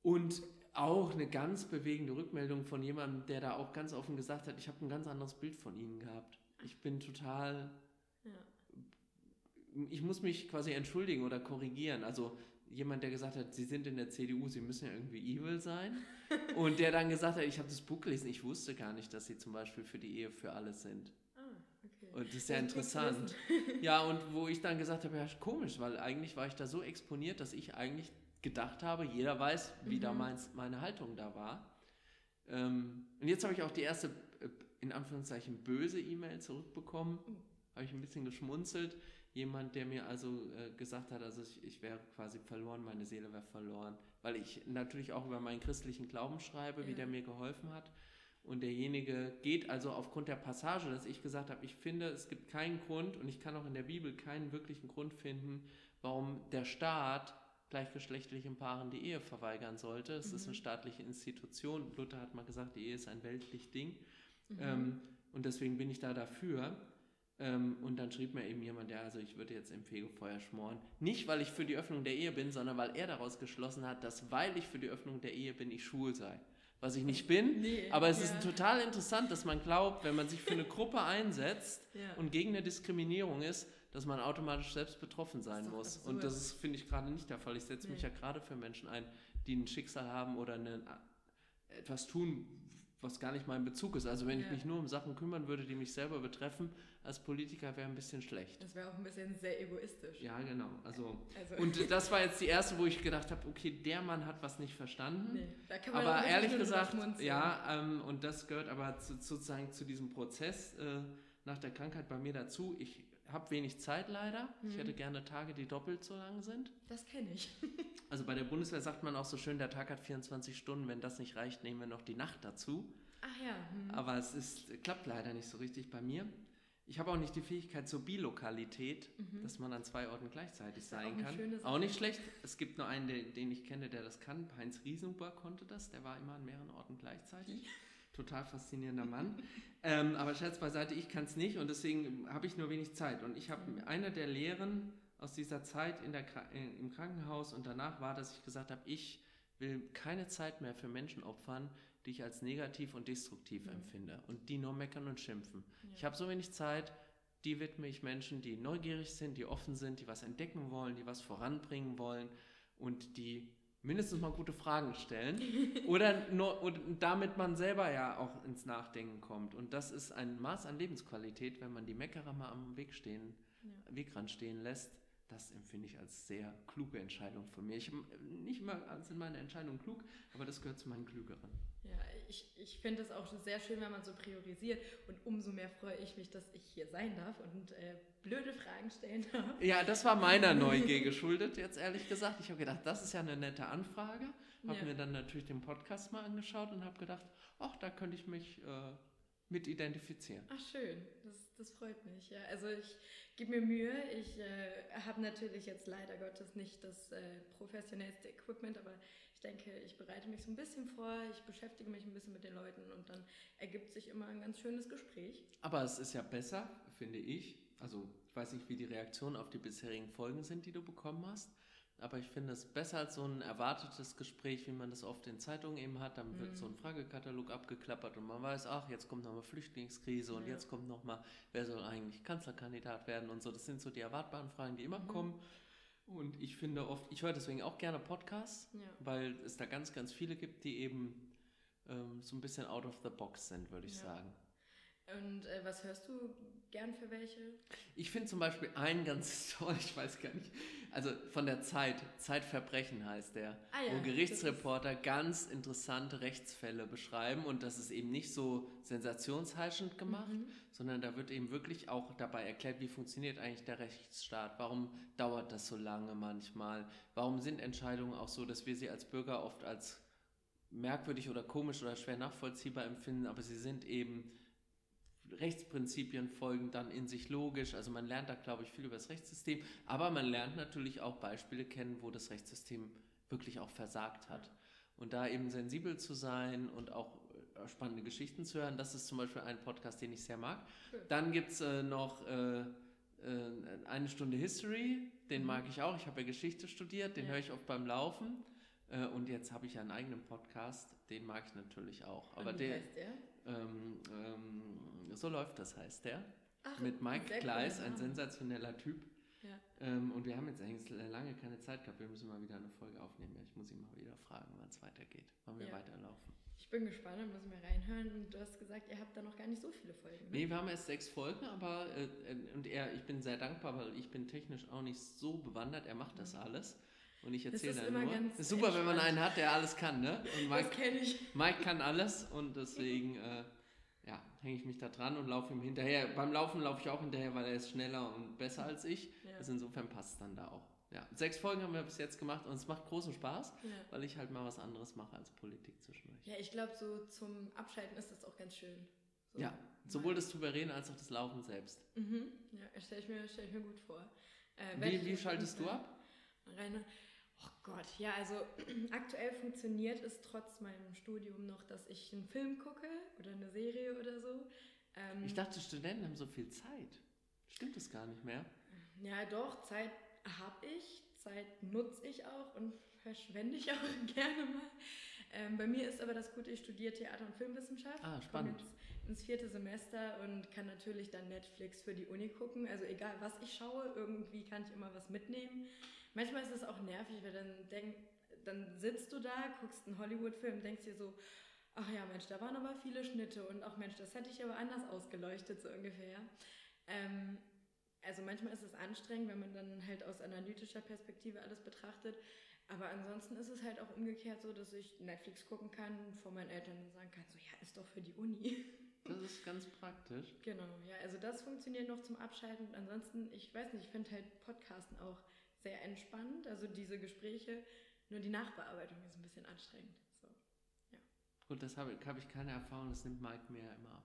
Und auch eine ganz bewegende Rückmeldung von jemandem, der da auch ganz offen gesagt hat, ich habe ein ganz anderes Bild von Ihnen gehabt. Ich bin total... Ja. Ich muss mich quasi entschuldigen oder korrigieren. Also jemand, der gesagt hat, Sie sind in der CDU, Sie müssen ja irgendwie evil sein. und der dann gesagt hat, ich habe das Buch gelesen, ich wusste gar nicht, dass Sie zum Beispiel für die Ehe für alles sind. Ah, okay. Und das ist ja interessant. ja, und wo ich dann gesagt habe, ja, komisch, weil eigentlich war ich da so exponiert, dass ich eigentlich gedacht habe, jeder weiß, wie mhm. damals meine Haltung da war. Ähm, und jetzt habe ich auch die erste, äh, in Anführungszeichen, böse E-Mail zurückbekommen. Mhm. Habe ich ein bisschen geschmunzelt jemand, der mir also äh, gesagt hat, also ich, ich wäre quasi verloren, meine Seele wäre verloren, weil ich natürlich auch über meinen christlichen Glauben schreibe, ja. wie der mir geholfen hat. Und derjenige geht also aufgrund der Passage, dass ich gesagt habe, ich finde, es gibt keinen Grund und ich kann auch in der Bibel keinen wirklichen Grund finden, warum der Staat gleichgeschlechtlichen Paaren die Ehe verweigern sollte. Es mhm. ist eine staatliche Institution. Luther hat mal gesagt, die Ehe ist ein weltlich Ding. Mhm. Ähm, und deswegen bin ich da dafür. Ähm, und dann schrieb mir eben jemand, ja, also ich würde jetzt im Fegefeuer schmoren. Nicht, weil ich für die Öffnung der Ehe bin, sondern weil er daraus geschlossen hat, dass weil ich für die Öffnung der Ehe bin, ich schwul sei. Was ich nicht bin. Nee, aber es ja. ist total interessant, dass man glaubt, wenn man sich für eine Gruppe einsetzt ja. und gegen eine Diskriminierung ist, dass man automatisch selbst betroffen sein muss. Absurd. Und das finde ich gerade nicht der Fall. Ich setze nee. mich ja gerade für Menschen ein, die ein Schicksal haben oder eine, etwas tun, was gar nicht mein Bezug ist. Also wenn ja. ich mich nur um Sachen kümmern würde, die mich selber betreffen, als Politiker wäre ein bisschen schlecht. Das wäre auch ein bisschen sehr egoistisch. Ja, genau. Also, also und das war jetzt die erste, wo ich gedacht habe, okay, der Mann hat was nicht verstanden. Nee, da kann man aber ehrlich gesagt, ja, ähm, und das gehört aber zu, sozusagen zu diesem Prozess äh, nach der Krankheit bei mir dazu. Ich habe wenig Zeit leider. Mhm. Ich hätte gerne Tage, die doppelt so lang sind. Das kenne ich. also bei der Bundeswehr sagt man auch so schön, der Tag hat 24 Stunden. Wenn das nicht reicht, nehmen wir noch die Nacht dazu. Ach ja. Mhm. Aber es ist, klappt leider nicht so richtig bei mir. Ich habe auch nicht die Fähigkeit zur Bilokalität, mhm. dass man an zwei Orten gleichzeitig sein auch kann. Auch nicht schlecht. Es gibt nur einen, den, den, ich kenne, der das kann. Heinz Riesenhuber konnte das. Der war immer an mehreren Orten gleichzeitig. Total faszinierender Mann. ähm, aber Scherz beiseite, ich kann es nicht und deswegen habe ich nur wenig Zeit. Und ich habe mhm. eine der Lehren aus dieser Zeit in der, im Krankenhaus und danach war, dass ich gesagt habe, ich will keine Zeit mehr für Menschen opfern, die ich als negativ und destruktiv mhm. empfinde und die nur meckern und schimpfen. Ja. Ich habe so wenig Zeit, die widme ich Menschen, die neugierig sind, die offen sind, die was entdecken wollen, die was voranbringen wollen und die mindestens mal gute Fragen stellen oder nur, und damit man selber ja auch ins Nachdenken kommt. Und das ist ein Maß an Lebensqualität, wenn man die Meckerer mal am Weg stehen, ja. Wegrand stehen lässt. Das empfinde ich als sehr kluge Entscheidung von mir. Ich, nicht immer sind meine Entscheidungen klug, aber das gehört zu meinen klügeren. Ja, ich, ich finde es auch sehr schön, wenn man so priorisiert und umso mehr freue ich mich, dass ich hier sein darf und äh, blöde Fragen stellen darf. Ja, das war meiner Neugier geschuldet, jetzt ehrlich gesagt. Ich habe gedacht, das ist ja eine nette Anfrage. Habe ja. mir dann natürlich den Podcast mal angeschaut und habe gedacht, ach, da könnte ich mich äh, mit identifizieren. Ach, schön. Das, das freut mich. Ja. Also ich gebe mir Mühe. Ich äh, habe natürlich jetzt leider Gottes nicht das äh, professionellste Equipment, aber denke, ich bereite mich so ein bisschen vor, ich beschäftige mich ein bisschen mit den Leuten und dann ergibt sich immer ein ganz schönes Gespräch. Aber es ist ja besser, finde ich. Also ich weiß nicht, wie die Reaktionen auf die bisherigen Folgen sind, die du bekommen hast. Aber ich finde es besser als so ein erwartetes Gespräch, wie man das oft in Zeitungen eben hat. Dann wird mhm. so ein Fragekatalog abgeklappert und man weiß, ach, jetzt kommt nochmal Flüchtlingskrise und ja. jetzt kommt nochmal, wer soll eigentlich Kanzlerkandidat werden und so. Das sind so die erwartbaren Fragen, die immer mhm. kommen. Und ich finde oft, ich höre deswegen auch gerne Podcasts, ja. weil es da ganz, ganz viele gibt, die eben ähm, so ein bisschen out of the box sind, würde ich ja. sagen. Und äh, was hörst du gern für welche? Ich finde zum Beispiel einen ganz toll, ich weiß gar nicht, also von der Zeit, Zeitverbrechen heißt der, ah, ja, wo Gerichtsreporter ganz interessante Rechtsfälle beschreiben und das ist eben nicht so sensationsheischend gemacht, mhm. sondern da wird eben wirklich auch dabei erklärt, wie funktioniert eigentlich der Rechtsstaat, warum dauert das so lange manchmal, warum sind Entscheidungen auch so, dass wir sie als Bürger oft als merkwürdig oder komisch oder schwer nachvollziehbar empfinden, aber sie sind eben Rechtsprinzipien folgen dann in sich logisch. Also man lernt da, glaube ich, viel über das Rechtssystem, aber man lernt natürlich auch Beispiele kennen, wo das Rechtssystem wirklich auch versagt hat. Und da eben sensibel zu sein und auch äh, spannende Geschichten zu hören, das ist zum Beispiel ein Podcast, den ich sehr mag. Dann gibt es äh, noch äh, äh, eine Stunde History, den mhm. mag ich auch. Ich habe ja Geschichte studiert, den ja. höre ich oft beim Laufen. Äh, und jetzt habe ich ja einen eigenen Podcast, den mag ich natürlich auch. Aber der, heißt der? Ähm, ähm, so läuft das, heißt der. Ach, Mit Mike Gleis, ein Name. sensationeller Typ. Ja. Ähm, und wir haben jetzt eigentlich lange keine Zeit gehabt. Wir müssen mal wieder eine Folge aufnehmen. Ich muss ihn mal wieder fragen, wann es weitergeht, wann wir Ja. weiterlaufen. Ich bin gespannt, muss ich mal reinhören. Und du hast gesagt, ihr habt da noch gar nicht so viele Folgen. Ne? Nee, wir haben erst sechs Folgen, aber äh, äh, und er, ich bin sehr dankbar, weil ich bin technisch auch nicht so bewandert. Er macht das alles. Und ich Das erzähle dann immer nur. ganz ist super, wenn man entspannt. einen hat, der alles kann, ne? Und Das Mike, kenne ich. Mike kann alles und deswegen äh, ja, hänge ich mich da dran und laufe ihm hinterher. Beim Laufen laufe ich auch hinterher, weil er ist schneller und besser als ich. Ja. Also insofern passt es dann da auch. Ja, sechs Folgen haben wir bis jetzt gemacht und es macht großen Spaß, Ja. weil ich halt mal was anderes mache als Politik zwischendurch. ja, ich glaube, so zum Abschalten ist das auch ganz schön. So Ja, sowohl das Souverän als auch das Laufen selbst. Mhm. Ja, stelle ich, mir- stell ich mir gut vor. Äh, Wie, wie schaltest du ab? Reine. Oh Gott, ja, also aktuell funktioniert es trotz meinem Studium noch, dass ich einen Film gucke oder eine Serie oder so. Ähm, Ich dachte, Studenten haben so viel Zeit. Stimmt das gar nicht mehr? Ja, doch, Zeit habe ich, Zeit nutze ich auch und verschwende ich auch gerne mal. Ähm, bei mir ist aber das Gute, ich studiere Theater- und Filmwissenschaft. Ah, Komme spannend. jetzt ins vierte Semester und kann natürlich dann Netflix für die Uni gucken. Also egal, was ich schaue, irgendwie kann ich immer was mitnehmen. Manchmal ist es auch nervig, weil dann, denk, dann sitzt du da, guckst einen Hollywood-Film, denkst dir so, ach ja, Mensch, da waren aber viele Schnitte und auch Mensch, das hätte ich aber anders ausgeleuchtet, so ungefähr. Ähm, also manchmal ist es anstrengend, wenn man dann halt aus analytischer Perspektive alles betrachtet. Aber ansonsten ist es halt auch umgekehrt so, dass ich Netflix gucken kann, vor meinen Eltern sagen kann, so ja, ist doch für die Uni. Das ist ganz praktisch. genau, ja, also das funktioniert noch zum Abschalten. Und ansonsten, ich weiß nicht, ich finde halt Podcasten auch sehr entspannt, also diese Gespräche, nur die Nachbearbeitung ist ein bisschen anstrengend. So. Gut, das habe hab ich keine Erfahrung, das nimmt Mike mir ja immer ab.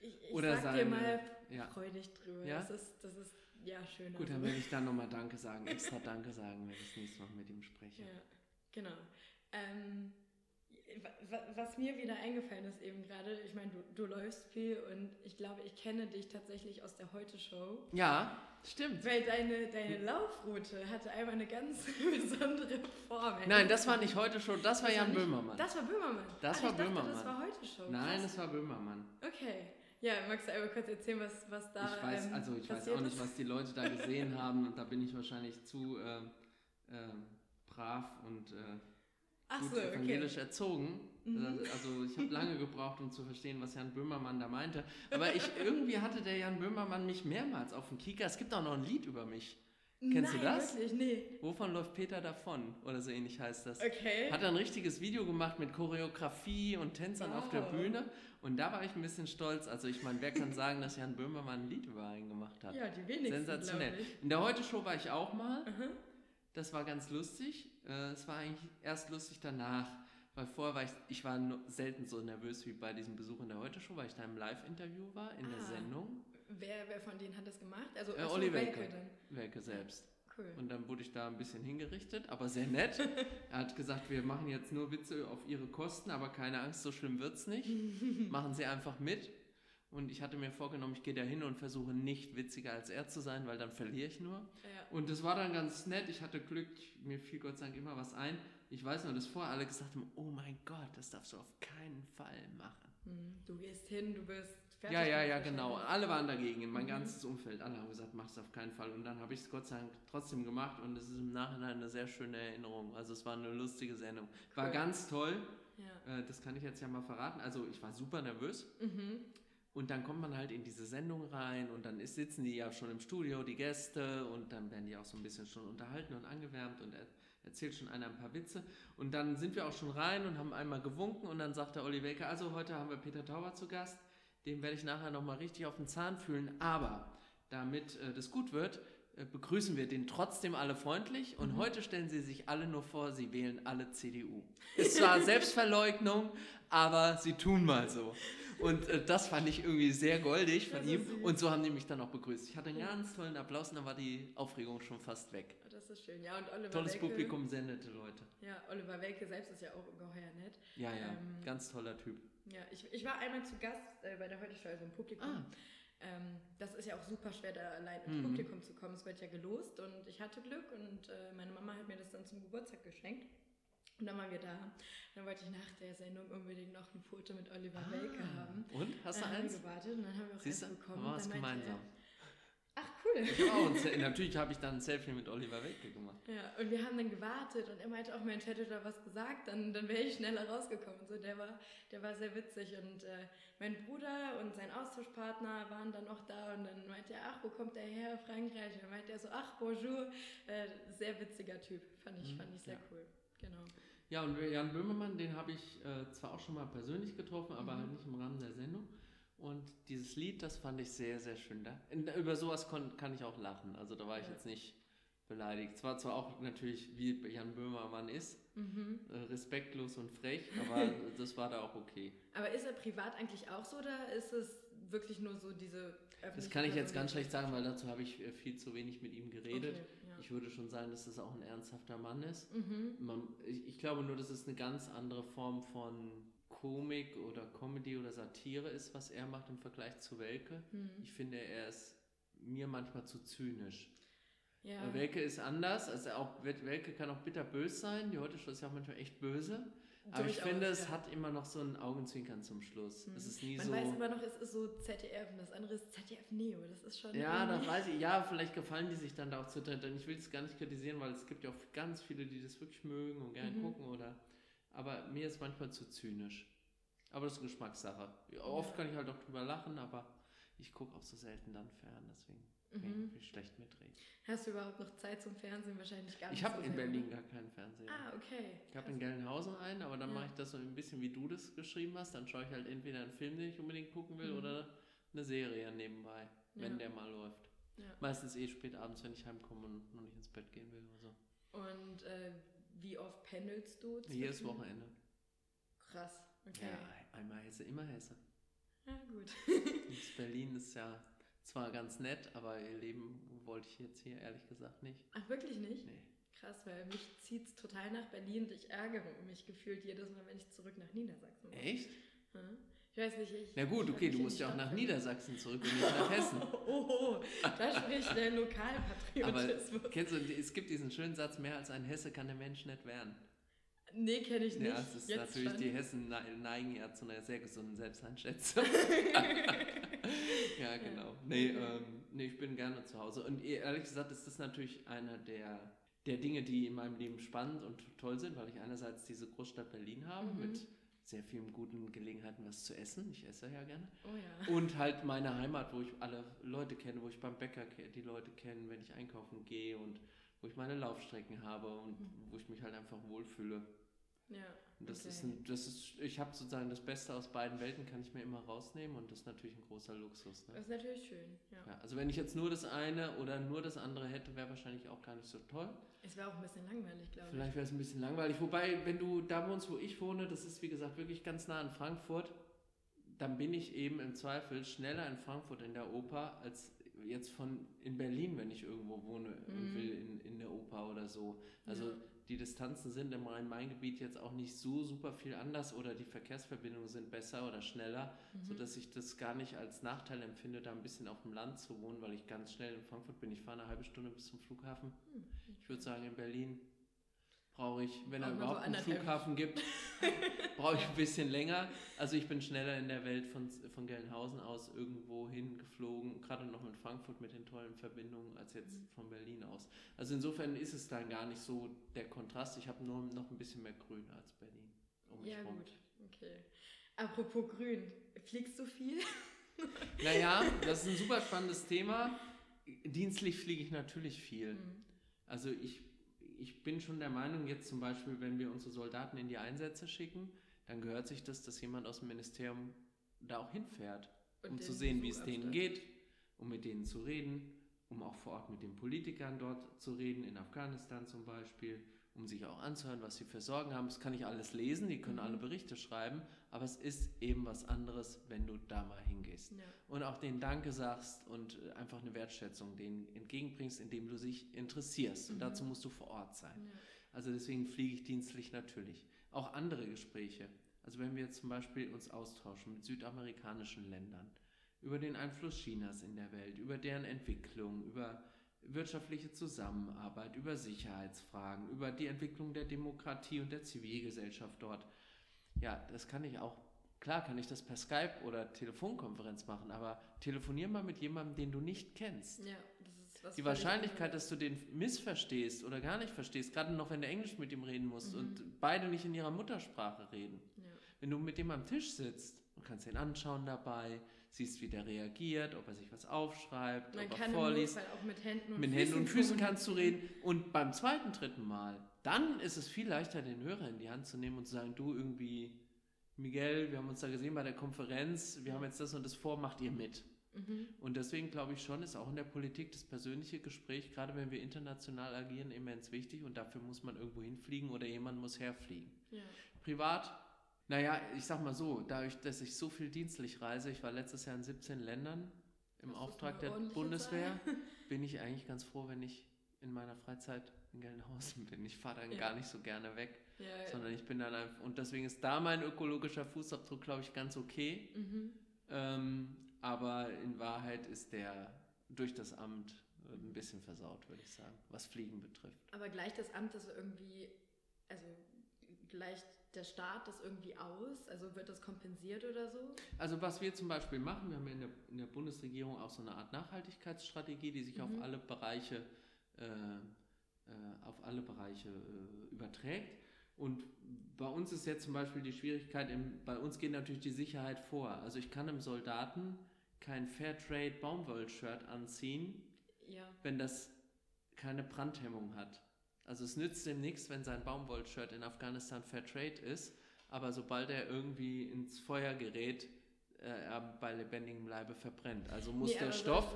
Ich, ich Oder sag dir seine- mal Ja. freudig drüber. Ja? Das ist, das ist ja schöner. Gut, dann werde ich dann nochmal Danke sagen, extra Danke sagen, wenn ich das nächste Mal mit ihm spreche. Ja, genau. Ähm, was mir wieder eingefallen ist eben gerade, ich meine, du, du läufst viel und ich glaube, ich kenne dich tatsächlich aus der Heute-Show. Ja, stimmt. Weil deine, deine Laufroute hatte einmal eine ganz besondere Form. Nein, das war nicht heute schon, das war Das war Jan nicht- Böhmermann. Das war Böhmermann. Das Ach, war ich dachte, Böhmermann. Das war Heute-Show. Nein, das war Böhmermann. Okay. Ja, magst du einmal kurz erzählen, was, was da ich weiß, ähm, also ich weiß auch nicht, was die Leute da gesehen haben und da bin ich wahrscheinlich zu ähm, ähm, brav und äh, Ach gut so, okay. evangelisch erzogen. Mhm. Also ich habe lange gebraucht, um zu verstehen, was Jan Böhmermann da meinte. Aber ich irgendwie hatte der Jan Böhmermann mich mehrmals auf dem Kika. Es gibt auch noch ein Lied über mich. Kennst du Nein, das? wirklich, nee. Wovon läuft Peter davon? Oder so ähnlich heißt das. Okay. Hat er ein richtiges Video gemacht mit Choreografie und Tänzern auf der Wow. Bühne. Und da war ich ein bisschen stolz. Also ich meine, wer kann sagen, dass Jan Böhmermann ein Lied über einen gemacht hat? ja, die wenigsten, Sensationell. In der Heute-Show war ich auch mal. Mhm. Das war ganz lustig. Äh, Es war eigentlich erst lustig danach. Weil vorher war ich, ich war selten so nervös wie bei diesem Besuch in der Heute-Show, weil ich da im Live-Interview war, in der Ah. Sendung. Wer, wer von denen hat das gemacht? Also Äh, Olli Welke Welke. Welke selbst. Cool. Und dann wurde ich da ein bisschen hingerichtet, aber sehr nett. er hat gesagt, wir machen jetzt nur Witze auf ihre Kosten, aber keine Angst, so schlimm wird's nicht. machen Sie einfach mit. Und ich hatte mir vorgenommen, ich gehe da hin und versuche nicht witziger als er zu sein, weil dann verliere ich nur. Ja. Und das war dann ganz nett. Ich hatte Glück, mir fiel Gott sei Dank immer was ein. Ich weiß nur, dass vorher alle gesagt haben, oh mein Gott, das darfst du auf keinen Fall machen. Hm, Du gehst hin, du bist fertig. Ja, ja, ja, genau. Alle waren dagegen, mein Mhm. ganzes Umfeld. Alle haben gesagt, mach es auf keinen Fall. Und dann habe ich es Gott sei Dank trotzdem gemacht und es ist im Nachhinein eine sehr schöne Erinnerung. Also es war eine lustige Sendung. War Cool. ganz toll. Ja. Äh, Das kann ich jetzt ja mal verraten. Also ich war super nervös. Mhm. Und dann kommt man halt in diese Sendung rein und dann ist, sitzen die ja schon im Studio, die Gäste, und dann werden die auch so ein bisschen schon unterhalten und angewärmt und er, erzählt schon einer ein paar Witze. Und dann sind wir auch schon rein und haben einmal gewunken und dann sagt der Olli Welke, also heute haben wir Peter Tauber zu Gast, dem werde ich nachher nochmal richtig auf den Zahn fühlen, aber damit äh, das gut wird, begrüßen wir den trotzdem alle freundlich und Mhm. heute stellen Sie sich alle nur vor, Sie wählen alle CDU. Es war Selbstverleugnung, aber Sie tun mal so. Und äh, das fand ich irgendwie sehr goldig von ist ihm. süß. Und so haben die mich dann auch begrüßt. Ich hatte einen ganz tollen Applaus und dann war die Aufregung schon fast weg. Oh, Das ist schön. Ja, und Oliver Tolles Welke, Publikum, sehr nette Leute. Ja, Oliver Welke selbst ist ja auch ungeheuer nett. Ja, ja, Ähm, ganz toller Typ. Ja, ich, ich war einmal zu Gast äh, bei der Heute-Show, also im Publikum. Ah. Ähm, das ist ja auch super schwer, da allein ins Mhm. Publikum zu kommen. Es wird ja gelost und ich hatte Glück und äh, meine Mama hat mir das dann zum Geburtstag geschenkt. Und dann waren wir da. Dann wollte ich nach der Sendung unbedingt noch ein Foto mit Oliver ah, Welke haben. Und? Hast du dann eins? Haben wir gewartet und dann haben wir auch Siehst eins bekommen. Wir was gemeinsam. Er, Cool. Ja, natürlich habe ich dann ein Selfie mit Oliver Welke gemacht. Ja, und wir haben dann gewartet und er meinte auch, Mensch, hätte da was gesagt, dann, dann wäre ich schneller rausgekommen. So, der war, der war sehr witzig und äh, mein Bruder und sein Austauschpartner waren dann auch da und dann meinte er, ach, wo kommt der her? Frankreich. Und dann meinte er so, ach, bonjour. Äh, sehr witziger Typ, fand ich, mhm, fand ich sehr ja. cool. Genau. Ja, und Jan Böhmermann, den habe ich äh, zwar auch schon mal persönlich getroffen, aber mhm. halt nicht im Rahmen der Sendung. Und dieses Lied, das fand ich sehr, sehr schön. Da, über sowas kon, kann ich auch lachen. Also da war ich ja. jetzt nicht beleidigt. Zwar zwar auch natürlich, wie Jan Böhmermann ist, mhm. äh, respektlos und frech, aber das war da auch okay. Aber ist er privat eigentlich auch so oder ist es wirklich nur so diese Das kann ich jetzt ganz schlecht sagen, weil dazu habe ich äh, viel zu wenig mit ihm geredet. Okay, ja. Ich würde schon sagen, dass das auch ein ernsthafter Mann ist. Mhm. Man, ich, ich glaube nur, das ist eine ganz andere Form von Komik oder Comedy oder Satire ist, was er macht im Vergleich zu Welke. Mhm. Ich finde, er ist mir manchmal zu zynisch. Ja. Äh, Welke ist anders, also auch Welke kann auch bitterbös sein. Die heute Show ist ja auch manchmal echt böse. Aber ich finde, es ja. hat immer noch so ein Augenzwinkern zum Schluss. Mhm. Es ist nie Man so. weiß immer noch, es ist so ZDF und das andere ist ZDF Neo. Das ist schon. Ja, da weiß ich. Ja, vielleicht gefallen die sich dann da auch zu dritt. Und ich will es gar nicht kritisieren, weil es gibt ja auch ganz viele, die das wirklich mögen und gerne mhm. gucken oder. Aber mir ist manchmal zu zynisch. Aber das ist Geschmackssache. Ja, oft kann ich halt auch drüber lachen, aber ich gucke auch so selten dann fern, deswegen mhm. kann ich schlecht mitreden. Hast du überhaupt noch Zeit zum Fernsehen? Wahrscheinlich gar nicht. Ich habe in Berlin gar keinen Fernseher. Ah, okay. Ich habe in Gelnhausen einen, aber dann ja. mache ich das so ein bisschen, wie du das geschrieben hast. Dann schaue ich halt entweder einen Film, den ich unbedingt gucken will, mhm. oder eine Serie nebenbei, wenn ja. der mal läuft. Ja. Meistens eh spät abends, wenn ich heimkomme und noch nicht ins Bett gehen will oder so. Und äh, wie oft pendelst du? Jedes Wochenende. Krass. Okay. Ja, einmal Hesse, immer Hesse. Ja, gut. Berlin ist ja zwar ganz nett, aber ihr Leben wollte ich jetzt hier ehrlich gesagt nicht. Ach, wirklich nicht? Nee. Krass, weil mich zieht es total nach Berlin und ich ärgere mich gefühlt jedes Mal, wenn ich zurück nach Niedersachsen muss. Echt? Hm? Ich weiß nicht, ich. Na gut, okay, du musst ja auch nach Niedersachsen zurück und nicht nach Hessen. oh, oh, oh, da spricht der Lokalpatriotismus. Aber kennst du, es gibt diesen schönen Satz, mehr als ein Hesse kann der Mensch nicht werden. Nee, kenne ich nicht. Ja, es ist Jetzt natürlich, schon. die Hessen neigen ja zu einer sehr gesunden Selbsteinschätzung. ja, genau. Nee, ähm, nee, ich bin gerne zu Hause. Und ehrlich gesagt ist das natürlich einer der, der Dinge, die in meinem Leben spannend und toll sind, weil ich einerseits diese Großstadt Berlin habe mhm. mit sehr vielen guten Gelegenheiten, was zu essen. Ich esse ja gerne. Oh ja. Und halt meine Heimat, wo ich alle Leute kenne, wo ich beim Bäcker die Leute kenne, wenn ich einkaufen gehe und wo ich meine Laufstrecken habe und mhm. wo ich mich halt einfach wohlfühle. Ja. Und das okay. ist ein, das ist, ich habe sozusagen das Beste aus beiden Welten, kann ich mir immer rausnehmen und das ist natürlich ein großer Luxus. Ne? Das ist natürlich schön, ja. ja. Also wenn ich jetzt nur das eine oder nur das andere hätte, wäre wahrscheinlich auch gar nicht so toll. Es wäre auch ein bisschen langweilig, glaube ich. Vielleicht wäre es ein bisschen langweilig. Wobei, wenn du da wohnst, wo ich wohne, das ist wie gesagt wirklich ganz nah an Frankfurt, dann bin ich eben im Zweifel schneller in Frankfurt in der Oper als jetzt von in Berlin, wenn ich irgendwo wohne mhm. will, in, in der Oper oder so. Also ja die Distanzen sind im Rhein-Main-Gebiet jetzt auch nicht so super viel anders oder die Verkehrsverbindungen sind besser oder schneller, mhm. sodass ich das gar nicht als Nachteil empfinde, da ein bisschen auf dem Land zu wohnen, weil ich ganz schnell in Frankfurt bin. Ich fahre eine halbe Stunde bis zum Flughafen. Mhm. Ich würde sagen, in Berlin brauche ich, wenn er überhaupt so einen Flughafen gibt, brauche ich ein bisschen länger. Also ich bin schneller in der Welt von, von Gelnhausen aus irgendwo hingeflogen, gerade noch mit Frankfurt mit den tollen Verbindungen, als jetzt mhm. von Berlin aus. Also insofern ist es dann gar nicht so der Kontrast. Ich habe nur noch ein bisschen mehr Grün als Berlin. Um ja rum. gut, okay. Apropos Grün, fliegst du viel? naja, das ist ein super spannendes Thema. Dienstlich fliege ich natürlich viel. Mhm. Also ich ich bin schon der Meinung, jetzt zum Beispiel, wenn wir unsere Soldaten in die Einsätze schicken, dann gehört sich das, dass jemand aus dem Ministerium da auch hinfährt, um zu sehen, wie es denen geht, um mit denen zu reden, um auch vor Ort mit den Politikern dort zu reden, in Afghanistan zum Beispiel, um sich auch anzuhören, was sie für Sorgen haben. Das kann ich alles lesen, die können mhm. alle Berichte schreiben, aber es ist eben was anderes, wenn du da mal hingehst. Ja. Und auch den Danke sagst und äh, einfach eine Wertschätzung denen entgegenbringst, indem du dich interessierst. Und mhm. dazu musst du vor Ort sein. Ja. Also deswegen fliege ich dienstlich natürlich. Auch andere Gespräche. Also wenn wir zum Beispiel uns austauschen mit südamerikanischen Ländern, über den Einfluss Chinas in der Welt, über deren Entwicklung, über wirtschaftliche Zusammenarbeit, über Sicherheitsfragen, über die Entwicklung der Demokratie und der Zivilgesellschaft dort. Ja, das kann ich auch, klar kann ich das per Skype oder Telefonkonferenz machen, aber telefonier mal mit jemandem, den du nicht kennst. Ja, das ist was Die Wahrscheinlichkeit, dass du den missverstehst oder gar nicht verstehst, gerade noch wenn du Englisch mit ihm reden musst Mhm. und beide nicht in ihrer Muttersprache reden. Ja. Wenn du mit dem am Tisch sitzt und kannst ihn anschauen dabei, siehst, wie der reagiert, ob er sich was aufschreibt, Man ob er kann vorliest. Notfall auch mit Händen und Mit Füßen Händen und Füßen kannst du reden. Und beim zweiten, dritten Mal, dann ist es viel leichter, den Hörer in die Hand zu nehmen und zu sagen, du irgendwie, Miguel, wir haben uns da gesehen bei der Konferenz, wir haben jetzt das und das vor, macht ihr mit. Mhm. Und deswegen glaube ich schon, ist auch in der Politik das persönliche Gespräch, gerade wenn wir international agieren, immens wichtig und dafür muss man irgendwo hinfliegen oder jemand muss herfliegen. Ja. Privat, naja, ich sag mal so, dadurch, dass ich so viel dienstlich reise, ich war letztes Jahr in 17 Ländern im Das Auftrag der Bundeswehr, bin ich eigentlich ganz froh, wenn ich in meiner Freizeit in Gelnhausen bin. Ich fahre dann Ja. gar nicht so gerne weg, Ja, sondern ich bin dann einfach, und deswegen ist da mein ökologischer Fußabdruck, glaube ich, ganz okay. mhm. Ähm, aber in Wahrheit ist der durch das Amt äh, ein bisschen versaut, würde ich sagen, was Fliegen betrifft. Aber gleicht das Amt das irgendwie, also gleicht der Staat das irgendwie aus? Also wird das kompensiert oder so? Also was wir zum Beispiel machen, wir haben in der, in der Bundesregierung auch so eine Art Nachhaltigkeitsstrategie, die sich auf Mhm. alle Bereiche, äh, auf alle Bereiche äh, überträgt. Und bei uns ist jetzt zum Beispiel die Schwierigkeit, im, bei uns geht natürlich die Sicherheit vor. Also ich kann einem Soldaten kein Fairtrade Baumwoll-Shirt anziehen, Ja. wenn das keine Brandhemmung hat. Also es nützt ihm nichts, wenn sein Baumwoll-Shirt in Afghanistan Fairtrade ist, aber sobald er irgendwie ins Feuer gerät, äh, er bei lebendigem Leibe verbrennt. Also muss Nee, der Stoff,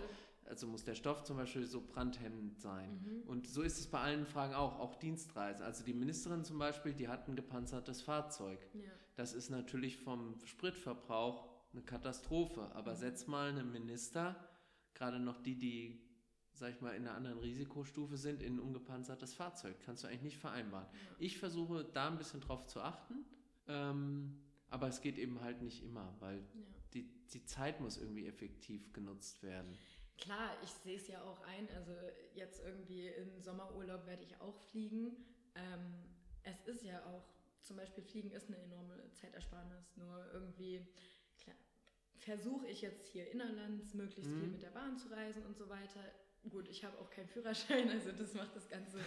also muss der Stoff zum Beispiel so brandhemmend sein. Mhm. Und so ist es bei allen Fragen auch, auch Dienstreisen. Also die Ministerin zum Beispiel, die hat ein gepanzertes Fahrzeug. Ja. Das ist natürlich vom Spritverbrauch eine Katastrophe. Aber Mhm. setz mal einen Minister, gerade noch die, die, sag ich mal, in einer anderen Risikostufe sind, in ein ungepanzertes Fahrzeug. Kannst du eigentlich nicht vereinbaren. Ja. Ich versuche da ein bisschen drauf zu achten, ähm, aber es geht eben halt nicht immer, weil Ja. die, die Zeit muss irgendwie effektiv genutzt werden. Klar, ich sehe es ja auch ein. Also jetzt irgendwie im Sommerurlaub werde ich auch fliegen. Ähm, es ist ja auch, zum Beispiel Fliegen ist eine enorme Zeitersparnis. Nur irgendwie klar, versuche ich jetzt hier innerlands möglichst viel Mhm. mit der Bahn zu reisen und so weiter. Gut, ich habe auch keinen Führerschein, also das macht das Ganze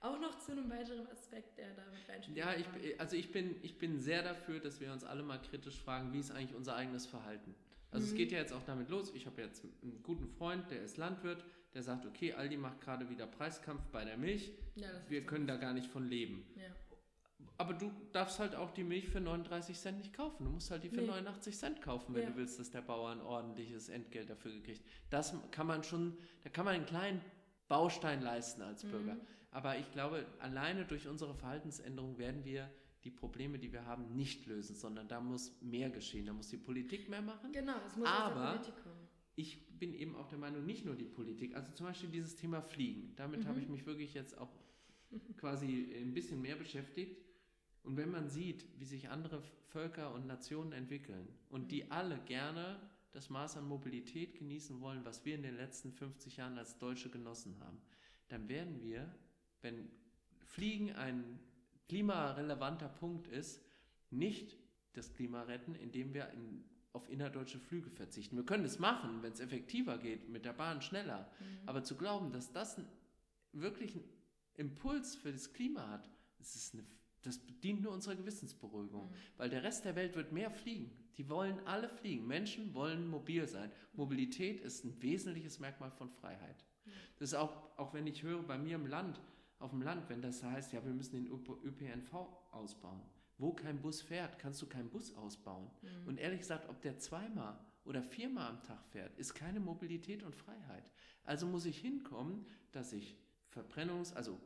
auch noch zu einem weiteren Aspekt, der damit reinspielt. Ja, ich, also ich bin, ich bin sehr dafür, dass wir uns alle mal kritisch fragen, wie ist eigentlich unser eigenes Verhalten. Also es Mhm. geht ja jetzt auch damit los, ich habe jetzt einen guten Freund, der ist Landwirt, der sagt, okay, Aldi macht gerade wieder Preiskampf bei der Milch, ja, wir können da gar nicht von leben. Ja. Aber du darfst halt auch die Milch für 39 Cent nicht kaufen. Du musst halt die für Nee. 89 Cent kaufen, wenn Ja. du willst, dass der Bauer ein ordentliches Entgelt dafür gekriegt. Das kann man schon, da kann man einen kleinen Baustein leisten als Bürger. Mhm. Aber ich glaube, alleine durch unsere Verhaltensänderung werden wir die Probleme, die wir haben, nicht lösen, sondern da muss mehr geschehen. Da muss die Politik mehr machen. Genau, es muss aus Aber- der Politik kommen. Ich bin eben auch der Meinung, nicht nur die Politik, also zum Beispiel dieses Thema Fliegen. Damit Mhm. habe ich mich wirklich jetzt auch quasi ein bisschen mehr beschäftigt. Und wenn man sieht, wie sich andere Völker und Nationen entwickeln und Mhm. die alle gerne das Maß an Mobilität genießen wollen, was wir in den letzten 50 Jahren als Deutsche genossen haben, dann werden wir, wenn Fliegen ein klimarelevanter Punkt ist, nicht das Klima retten, indem wir in, auf innerdeutsche Flüge verzichten. Wir können es machen, wenn es effektiver geht, mit der Bahn schneller. Mhm. Aber zu glauben, dass das wirklich einen Impuls für das Klima hat, das, ist eine, das dient nur unserer Gewissensberuhigung. Mhm. Weil der Rest der Welt wird mehr fliegen. Die wollen alle fliegen. Menschen wollen mobil sein. Mobilität ist ein wesentliches Merkmal von Freiheit. Ja. Das ist auch, auch wenn ich höre, bei mir im Land, auf dem Land, wenn das heißt, ja, wir müssen den ÖP- ÖPNV ausbauen. Wo kein Bus fährt, kannst du keinen Bus ausbauen. Mhm. Und ehrlich gesagt, ob der zweimal oder viermal am Tag fährt, ist keine Mobilität und Freiheit. Also muss ich hinkommen, dass ich Verbrennungs-, also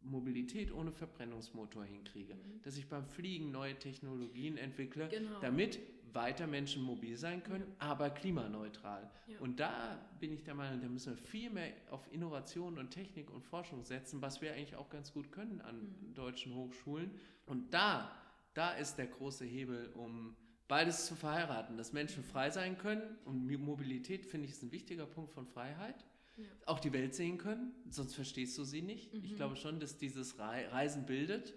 Mobilität ohne Verbrennungsmotor hinkriege. Mhm. Dass ich beim Fliegen neue Technologien entwickle, Genau. damit weiter Menschen mobil sein können, aber klimaneutral. Ja. Und da bin ich der Meinung, da müssen wir viel mehr auf Innovation und Technik und Forschung setzen, was wir eigentlich auch ganz gut können an Mhm. deutschen Hochschulen. Und da, da ist der große Hebel, um beides zu verheiraten, dass Menschen frei sein können. Und Mobilität, finde ich, ist ein wichtiger Punkt von Freiheit. Ja. auch die Welt sehen können, sonst verstehst du sie nicht. Ich Mhm. glaube schon, dass dieses Rei- Reisen bildet.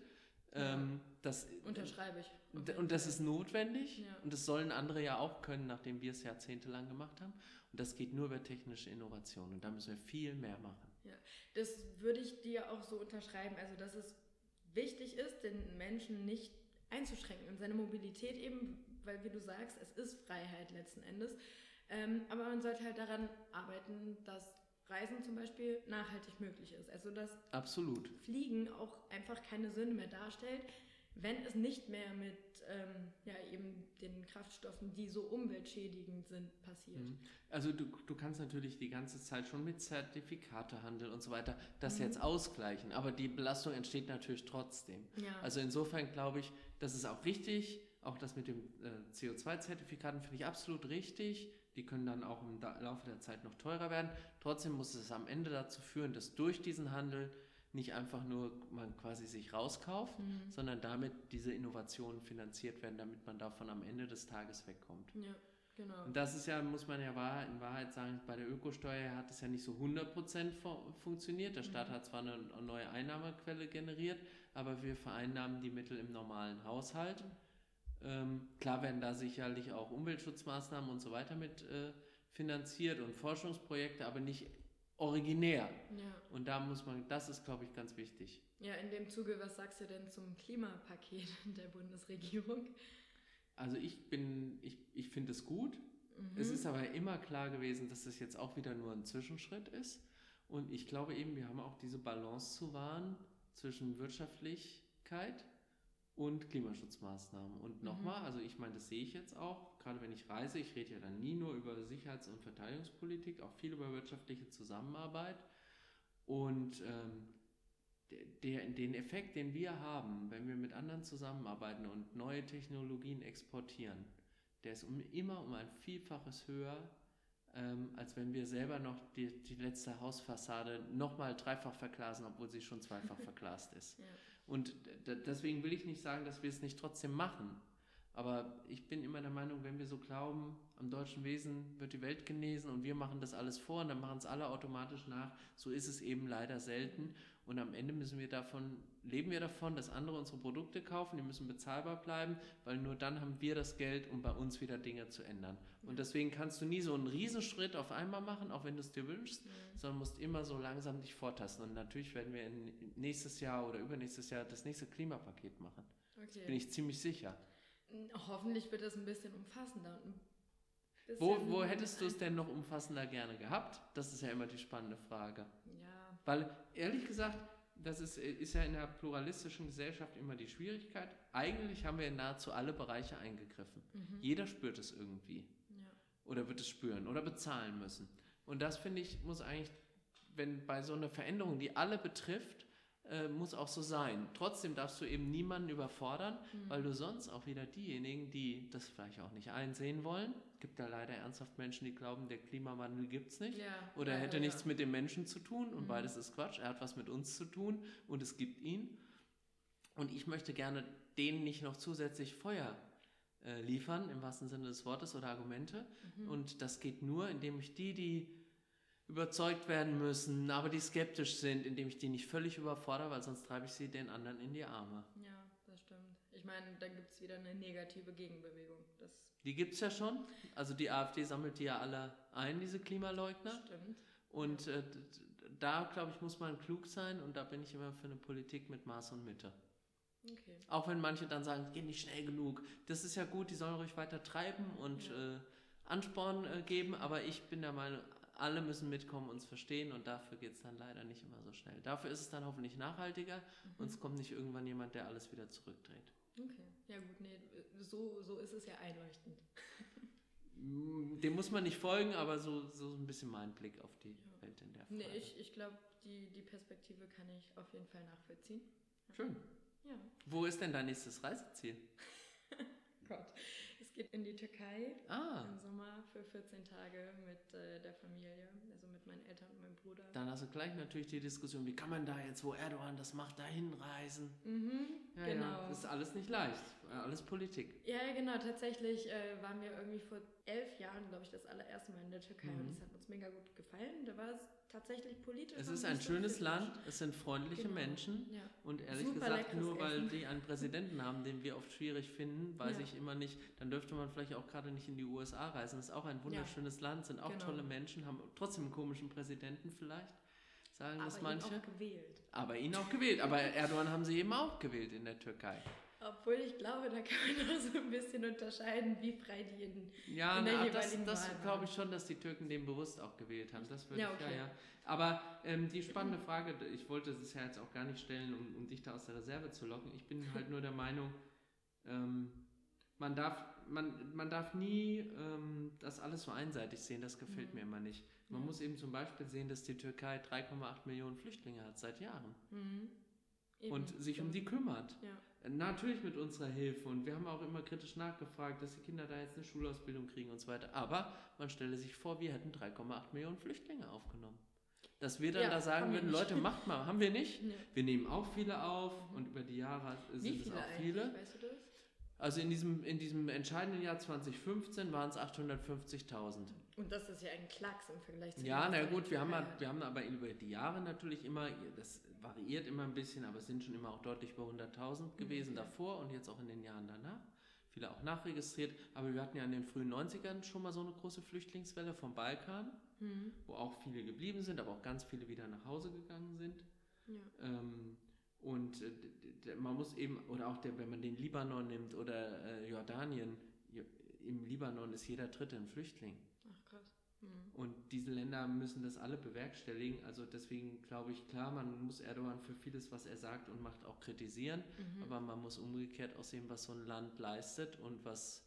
Ja. Ähm, das, Unterschreibe ich. Und, das ist notwendig Ja. und das sollen andere ja auch können, nachdem wir es jahrzehntelang gemacht haben. Und das geht nur über technische Innovation und da müssen wir viel mehr machen. Das würde ich dir auch so unterschreiben. Also, dass es wichtig ist, den Menschen nicht einzuschränken und seine Mobilität eben, weil wie du sagst, es ist Freiheit letzten Endes. Ähm, aber man sollte halt daran arbeiten, dass Reisen zum Beispiel nachhaltig möglich ist. Also, dass Absolut. Fliegen auch einfach keine Sünde mehr darstellt, wenn es nicht mehr mit ähm, ja, eben den Kraftstoffen, die so umweltschädigend sind, passiert. Mhm. Also du, du kannst natürlich die ganze Zeit schon mit Zertifikatehandel und so weiter das Mhm. jetzt ausgleichen, aber die Belastung entsteht natürlich trotzdem. Ja. Also insofern glaube ich, das ist auch richtig. Auch das mit den äh, CO2-Zertifikaten finde ich absolut richtig. Die können dann auch im Laufe der Zeit noch teurer werden. Trotzdem muss es am Ende dazu führen, dass durch diesen Handel nicht einfach nur man quasi sich rauskauft, Mhm. sondern damit diese Innovationen finanziert werden, damit man davon am Ende des Tages wegkommt. ja, genau. Und das ist ja, muss man ja wahr, in Wahrheit sagen, bei der Ökosteuer hat es ja nicht so 100% fu- funktioniert. Der Staat Mhm. hat zwar eine neue Einnahmequelle generiert, aber wir vereinnahmen die Mittel im normalen Haushalt. Ähm, klar werden da sicherlich auch Umweltschutzmaßnahmen und so weiter mit äh, finanziert und Forschungsprojekte, aber nicht originär. Ja. Und da muss man, das ist, glaube ich, ganz wichtig. ja, in dem Zuge, was sagst du denn zum Klimapaket der Bundesregierung? Also ich bin, ich, ich finde es gut. Mhm. Es ist aber immer klar gewesen, dass das jetzt auch wieder nur ein Zwischenschritt ist. Und ich glaube eben, wir haben auch diese Balance zu wahren zwischen Wirtschaftlichkeit und Klimaschutzmaßnahmen. Und Mhm. nochmal, also ich meine, das sehe ich jetzt auch, gerade wenn ich reise, ich rede ja dann nie nur über Sicherheits- und Verteidigungspolitik, auch viel über wirtschaftliche Zusammenarbeit. Und ähm, der, den Effekt, den wir haben, wenn wir mit anderen zusammenarbeiten und neue Technologien exportieren, der ist um, immer um ein Vielfaches höher, ähm, als wenn wir selber noch die, die letzte Hausfassade nochmal dreifach verglasen, obwohl sie schon zweifach verglast ist. Ja. Und deswegen will ich nicht sagen, dass wir es nicht trotzdem machen. Aber ich bin immer der Meinung, wenn wir so glauben, am deutschen Wesen wird die Welt genesen und wir machen das alles vor und dann machen es alle automatisch nach, so ist es eben leider selten. Und am Ende müssen wir davon, leben wir davon, dass andere unsere Produkte kaufen, die müssen bezahlbar bleiben, weil nur dann haben wir das Geld, um bei uns wieder Dinge zu ändern. Und deswegen kannst du nie so einen Riesenschritt auf einmal machen, auch wenn du es dir wünschst, Ja. sondern musst immer so langsam dich vortasten. Und natürlich werden wir in nächstes Jahr oder übernächstes Jahr das nächste Klimapaket machen. Okay. Bin ich ziemlich sicher. Hoffentlich wird das ein bisschen umfassender. Und Wo, wo hättest du es denn noch umfassender gerne gehabt? Das ist ja immer die spannende Frage. Weil ehrlich gesagt, das ist, ist ja in der pluralistischen Gesellschaft immer die Schwierigkeit. Eigentlich haben wir in nahezu alle Bereiche eingegriffen. mhm. Jeder spürt es irgendwie. ja. oder wird es spüren oder bezahlen müssen. Und das finde ich, muss eigentlich, wenn bei so einer Veränderung, die alle betrifft, äh, muss auch so sein. Trotzdem darfst du eben niemanden überfordern, Mhm. weil du sonst auch wieder diejenigen, die das vielleicht auch nicht einsehen wollen, gibt da leider ernsthaft Menschen, die glauben, der Klimawandel gibt es nicht. ja. Oder ja, hätte ja, nichts mit dem Menschen zu tun und Mhm. beides ist Quatsch. Er hat was mit uns zu tun und es gibt ihn. Und ich möchte gerne denen nicht noch zusätzlich Feuer äh, liefern, im wahrsten Sinne des Wortes, oder Argumente. Mhm. Und das geht nur, indem ich die, die überzeugt werden müssen, aber die skeptisch sind, indem ich die nicht völlig überfordere, weil sonst treibe ich sie den anderen in die Arme. Ja, das stimmt. Ich meine, dann gibt es wieder eine negative Gegenbewegung. Das Die gibt es ja schon. Also die AfD sammelt die ja alle ein, diese Klimaleugner. stimmt. Und äh, da, glaube ich, muss man klug sein und da bin ich immer für eine Politik mit Maß und Mitte. Okay. Auch wenn manche dann sagen, geht nicht schnell genug. Das ist ja gut, die sollen ruhig weiter treiben und Ja. äh, Ansporn äh, geben, aber ich bin der Meinung, alle müssen mitkommen und es verstehen und dafür geht es dann leider nicht immer so schnell. Dafür ist es dann hoffentlich nachhaltiger und es kommt nicht irgendwann jemand, der alles wieder zurückdreht. Okay. Ja gut, nee, so, so ist es ja einleuchtend. Mm, Dem muss man nicht folgen, aber so, so ein bisschen mein Blick auf die Ja. Welt in der Frage. Nee, ich, ich glaube, die, die Perspektive kann ich auf jeden Fall nachvollziehen. Schön. Ja. Wo ist denn dein nächstes Reiseziel? Gott. Es geht in die Türkei Ah, im Sommer für 14 Tage mit äh, der Familie, also mit meinen Eltern und meinem Bruder. dann hast du gleich natürlich die Diskussion, wie kann man da jetzt, wo Erdogan das macht, dahin reisen? Mhm, Ja, genau. ja, das ist alles nicht leicht, alles Politik. Ja, ja, genau. Tatsächlich äh, waren wir irgendwie vor elf Jahren, glaube ich, das allererste Mal in der Türkei Mhm. und es hat uns mega gut gefallen. Da war es tatsächlich politisch. Es ist ein so schönes. Land, es sind freundliche Genau. Menschen. Ja. Und ehrlich Super gesagt, nur weil Essen. die einen Präsidenten haben, den wir oft schwierig finden, weiß Ja. ich immer nicht, dann dürfte man vielleicht auch gerade nicht in die USA reisen. Das ist auch ein wunderschönes Land, sind auch Genau. tolle Menschen, haben trotzdem einen komischen Präsidenten vielleicht, sagen das Aber ihn manche. auch gewählt. Aber ihn auch gewählt. Aber Erdogan haben sie eben auch gewählt in der Türkei. Obwohl ich glaube, da kann man auch so ein bisschen unterscheiden, wie frei die in. Ja, In der na, das, jeweiligen das Wahl glaube ich schon, dass die Türken den bewusst auch gewählt haben. Das würde Ja, ich, ja, okay. ja. Aber ähm, die spannende Frage, ich wollte es ja jetzt auch gar nicht stellen, um, um dich da aus der Reserve zu locken. Ich bin halt nur der Meinung, ähm, man, darf, man, man darf nie ähm, das alles so einseitig sehen, das gefällt Mhm. mir immer nicht. Man Ja. muss eben zum Beispiel sehen, dass die Türkei 3,8 Millionen Flüchtlinge hat seit Jahren Mhm. Eben, und sich um stimmt. die kümmert. Ja. Natürlich mit unserer Hilfe und wir haben auch immer kritisch nachgefragt, dass die Kinder da jetzt eine Schulausbildung kriegen und so weiter. Aber man stelle sich vor, wir hätten 3,8 Millionen Flüchtlinge aufgenommen. Dass wir dann Ja, da sagen würden. Leute, macht mal. Haben wir nicht? Ja. Wir nehmen auch viele auf und über die Jahre sind es auch viele. Weißt du das? Also in diesem, in diesem entscheidenden Jahr 2015 waren es 850.000. Und das ist ja ein Klacks im Vergleich zu Ja, na gut, wir haben, halt- wir haben aber über die Jahre natürlich immer, das variiert immer ein bisschen, aber es sind schon immer auch deutlich über 100.000 gewesen okay. davor und jetzt auch in den Jahren danach. Viele auch nachregistriert, aber wir hatten ja in den frühen 90ern schon mal so eine große Flüchtlingswelle vom Balkan, Mhm. wo auch viele geblieben sind, aber auch ganz viele wieder nach Hause gegangen sind. Ja. Ähm, und äh, man muss eben, oder auch der, wenn man den Libanon nimmt oder äh, Jordanien, Jo- im Libanon ist jeder Dritte ein Flüchtling. Ach krass. Mhm. Und diese Länder müssen das alle bewerkstelligen. Also deswegen glaube ich, klar, man muss Erdogan für vieles, was er sagt und macht, auch kritisieren. Mhm. Aber man muss umgekehrt auch sehen, was so ein Land leistet und was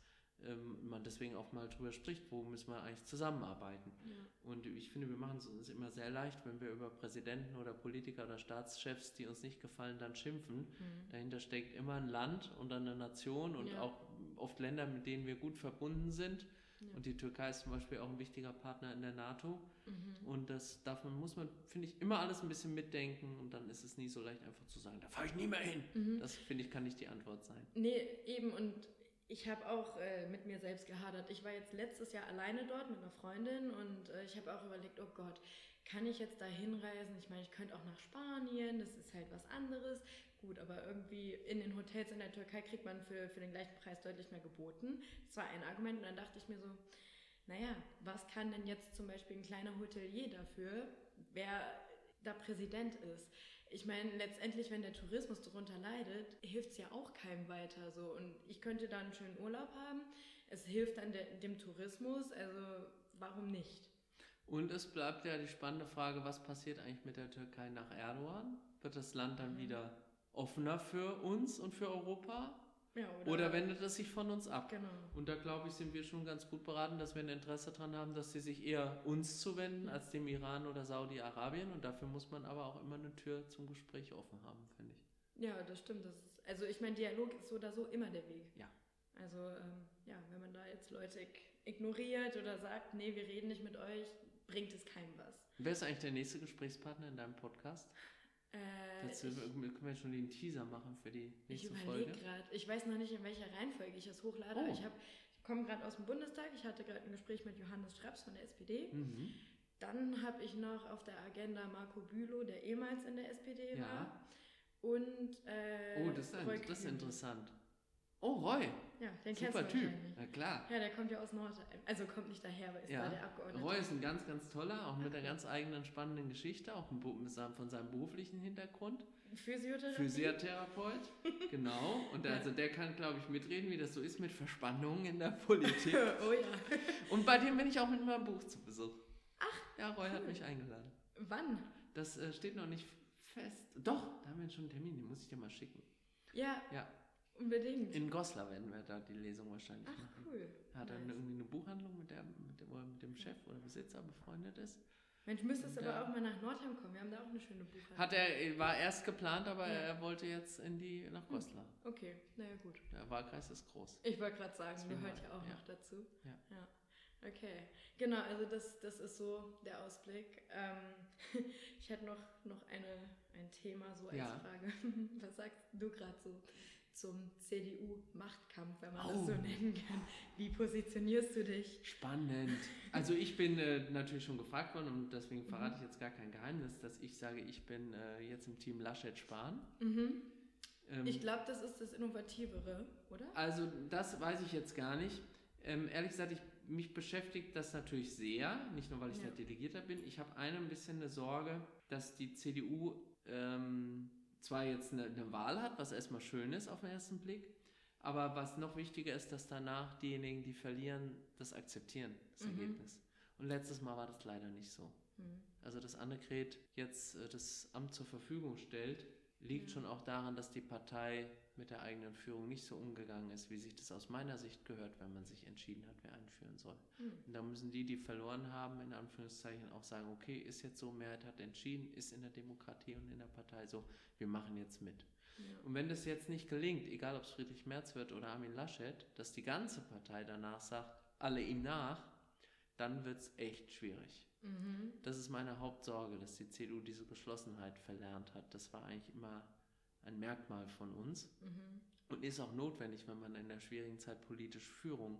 ähm, man deswegen auch mal drüber spricht, wo müssen wir eigentlich zusammenarbeiten. ja. Und ich finde, wir machen es uns immer sehr leicht, wenn wir über Präsidenten oder Politiker oder Staatschefs, die uns nicht gefallen, dann schimpfen. Mhm. Dahinter steckt immer ein Land und eine Nation und Ja. auch oft Länder, mit denen wir gut verbunden sind. Ja. Und die Türkei ist zum Beispiel auch ein wichtiger Partner in der NATO. Mhm. Und das darf man, muss man, finde ich, immer alles ein bisschen mitdenken und dann ist es nie so leicht einfach zu sagen, da fahre ich nie mehr hin. Mhm. Das finde ich, kann nicht die Antwort sein. Nee, eben und ich habe auch äh, mit mir selbst gehadert. Ich war jetzt letztes Jahr alleine dort mit einer Freundin und äh, ich habe auch überlegt, oh Gott, kann ich jetzt da hinreisen? Ich meine, ich könnte auch nach Spanien, das ist halt was anderes. Gut, aber irgendwie in den Hotels in der Türkei kriegt man für, für den gleichen Preis deutlich mehr geboten. Das war ein Argument und dann dachte ich mir so, naja, was kann denn jetzt zum Beispiel ein kleiner Hotelier dafür, wer da Präsident ist? Ich meine, letztendlich, wenn der Tourismus darunter leidet, hilft es ja auch keinem weiter. So. Und ich könnte da einen schönen Urlaub haben. Es hilft dann der, dem Tourismus, also warum nicht? Und es bleibt ja die spannende Frage, was passiert eigentlich mit der Türkei nach Erdogan? Wird das Land dann Mhm. wieder offener für uns und für Europa? Ja, Oder wendet es sich von uns ab? Genau. Und da glaube ich, sind wir schon ganz gut beraten, dass wir ein Interesse daran haben, dass sie sich eher uns zuwenden als dem Iran oder Saudi-Arabien. Und dafür muss man aber auch immer eine Tür zum Gespräch offen haben, finde ich. Ja, das stimmt. Das ist, also ich meine, Dialog ist so oder so immer der Weg. Ja. Also ähm, ja, wenn man da jetzt Leute ig- ignoriert oder sagt, nee, wir reden nicht mit euch, bringt es keinem was. Wer ist eigentlich der nächste Gesprächspartner in deinem Podcast? Äh, Dazu ich können wir schon den Teaser machen für die ich nächste überlege Folge. gerade, ich weiß noch nicht, in welcher Reihenfolge ich es hochlade. Oh. Ich, hab- ich komme gerade aus dem Bundestag, ich hatte gerade ein Gespräch mit Johannes Straps von der SPD. Mhm. Dann habe ich noch auf der Agenda Marco Bülow, der ehemals in der SPD Ja. war. Und äh, Oh, das ist, ein, das ist interessant. Oh, Roy, Ja, den kennst super du Typ. Na klar. Ja, der kommt ja aus Nordheim. Also kommt nicht daher, aber ist Ja. da der Abgeordnete. Roy ist ein ganz, ganz toller, auch mit einer ganz eigenen spannenden Geschichte, auch von seinem beruflichen Hintergrund. Physiotherapie. Physiotherapeut, genau. Und Ja. also der kann, glaube ich, mitreden, wie das so ist mit Verspannungen in der Politik. oh ja. Und bei dem bin ich auch mit meinem Buch zu Besuch. Ach, ja, Roy hat cool. mich eingeladen. Wann? Das äh, steht noch nicht fest. Doch, da haben wir schon einen Termin, den muss ich dir mal schicken. Ja, Ja, unbedingt. in Goslar werden wir da die Lesung wahrscheinlich Ach, machen. cool. Er hat dann Nice. irgendwie eine Buchhandlung, mit, der, mit, dem, wo er mit dem Chef oder Besitzer befreundet ist. Mensch, müsstest Und aber auch mal nach Nordheim kommen. Wir haben da auch eine schöne Buchhandlung. Hat er, war erst geplant, aber Ja. er wollte jetzt in die, nach Goslar. Okay, naja, gut. Der Wahlkreis ist groß. Ich wollte gerade sagen, Deswegen gehört ja auch ja. noch dazu. Ja. ja. Okay, genau, also das, das ist so der Ausblick. Ähm, ich hätte noch, noch eine, ein Thema so als Ja. Frage. Was sagst du gerade so zum CDU-Machtkampf, wenn man oh. das so nennen kann. Wie positionierst du dich? Spannend. Also ich bin äh, natürlich schon gefragt worden und deswegen verrate mhm. ich jetzt gar kein Geheimnis, dass ich sage, ich bin äh, jetzt im Team Laschet-Spahn. Mhm. Ähm, ich glaube, das ist das Innovativere, oder? Also das weiß ich jetzt gar nicht. Ähm, ehrlich gesagt, ich, mich beschäftigt das natürlich sehr, nicht nur weil ich ja. der Delegierter bin. Ich habe eine ein bisschen eine Sorge, dass die CDU ähm, zwar jetzt eine, eine, Wahl hat, was erstmal schön ist auf den ersten Blick, aber was noch wichtiger ist, dass danach diejenigen, die verlieren, das akzeptieren, das mhm. Ergebnis. Und letztes Mal war das leider nicht so. Mhm. Also, dass Annegret jetzt äh, das Amt zur Verfügung stellt, liegt schon auch daran, dass die Partei mit der eigenen Führung nicht so umgegangen ist, wie sich das aus meiner Sicht gehört, wenn man sich entschieden hat, wer einführen soll. Mhm. Und da müssen die, die verloren haben, in Anführungszeichen auch sagen, okay, ist jetzt so, Mehrheit hat entschieden, ist in der Demokratie und in der Partei so, wir machen jetzt mit. Ja. Und wenn das jetzt nicht gelingt, egal ob es Friedrich Merz wird oder Armin Laschet, dass die ganze Partei danach sagt, alle ihm nach, dann wird es echt schwierig. Mhm. Das ist meine Hauptsorge, dass die CDU diese Geschlossenheit verlernt hat. Das war eigentlich immer ein Merkmal von uns mhm. und ist auch notwendig, wenn man in der schwierigen Zeit politische Führung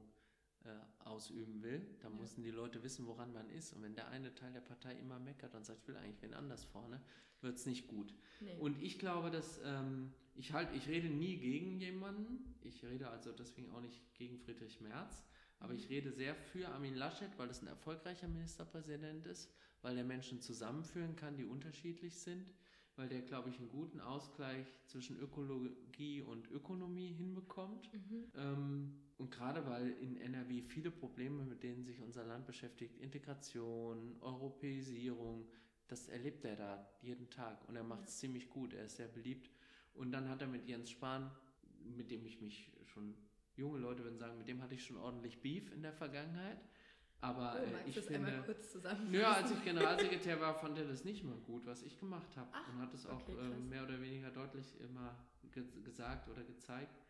äh, ausüben will. Da ja. müssen die Leute wissen, woran man ist. Und wenn der eine Teil der Partei immer meckert und sagt, ich will eigentlich wen anders vorne, wird es nicht gut. Nee. Und ich glaube, dass ähm, ich halt, ich rede nie gegen jemanden. Ich rede also deswegen auch nicht gegen Friedrich Merz. Aber ich rede sehr für Armin Laschet, weil das ein erfolgreicher Ministerpräsident ist, weil er Menschen zusammenführen kann, die unterschiedlich sind weil der, glaube ich, einen guten Ausgleich zwischen Ökologie und Ökonomie hinbekommt. Mhm. Ähm, und gerade weil in NRW viele Probleme, mit denen sich unser Land beschäftigt, Integration, Europäisierung, das erlebt er da jeden Tag und er macht es ja. ziemlich gut, er ist sehr beliebt. Und dann hat er mit Jens Spahn, mit dem ich mich schon, junge Leute würden sagen, mit dem hatte ich schon ordentlich Beef in der Vergangenheit. Aber oh, äh, ich finde, kurz ja, als ich Generalsekretär war, fand er das nicht mal gut, was ich gemacht habe und hat es auch okay, äh, mehr oder weniger deutlich immer ge gesagt oder gezeigt.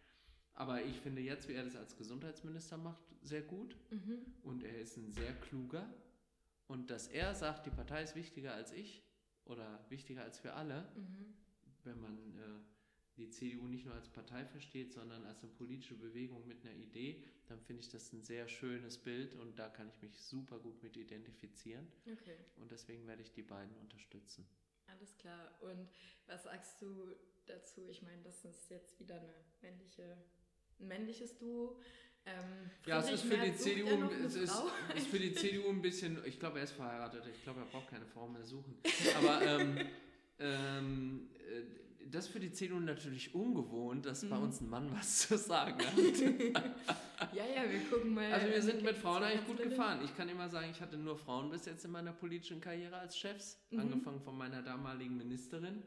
Aber ich finde jetzt, wie er das als Gesundheitsminister macht, sehr gut mhm. und er ist ein sehr kluger und dass er sagt, die Partei ist wichtiger als ich oder wichtiger als wir alle, mhm. wenn man äh, die CDU nicht nur als Partei versteht, sondern als eine politische Bewegung mit einer Idee, dann finde ich das ein sehr schönes Bild und da kann ich mich super gut mit identifizieren. Okay. Und deswegen werde ich die beiden unterstützen. Alles klar. Und was sagst du dazu? Ich meine, das ist jetzt wieder eine männliche, ein männliches Duo. Ähm, ja, es ist für die CDU, es ist, ist, für die CDU ein bisschen, ich glaube, er ist verheiratet, ich glaube, er braucht keine Frau mehr suchen. Aber ähm, ähm, äh, das ist für die CDU natürlich ungewohnt, dass mhm. bei uns ein Mann was zu sagen hat. ja, ja, wir gucken mal. Also wir sind mit Frauen eigentlich gut gefahren. Ich kann immer sagen, ich hatte nur Frauen bis jetzt in meiner politischen Karriere als Chefs, mhm. angefangen von meiner damaligen Ministerin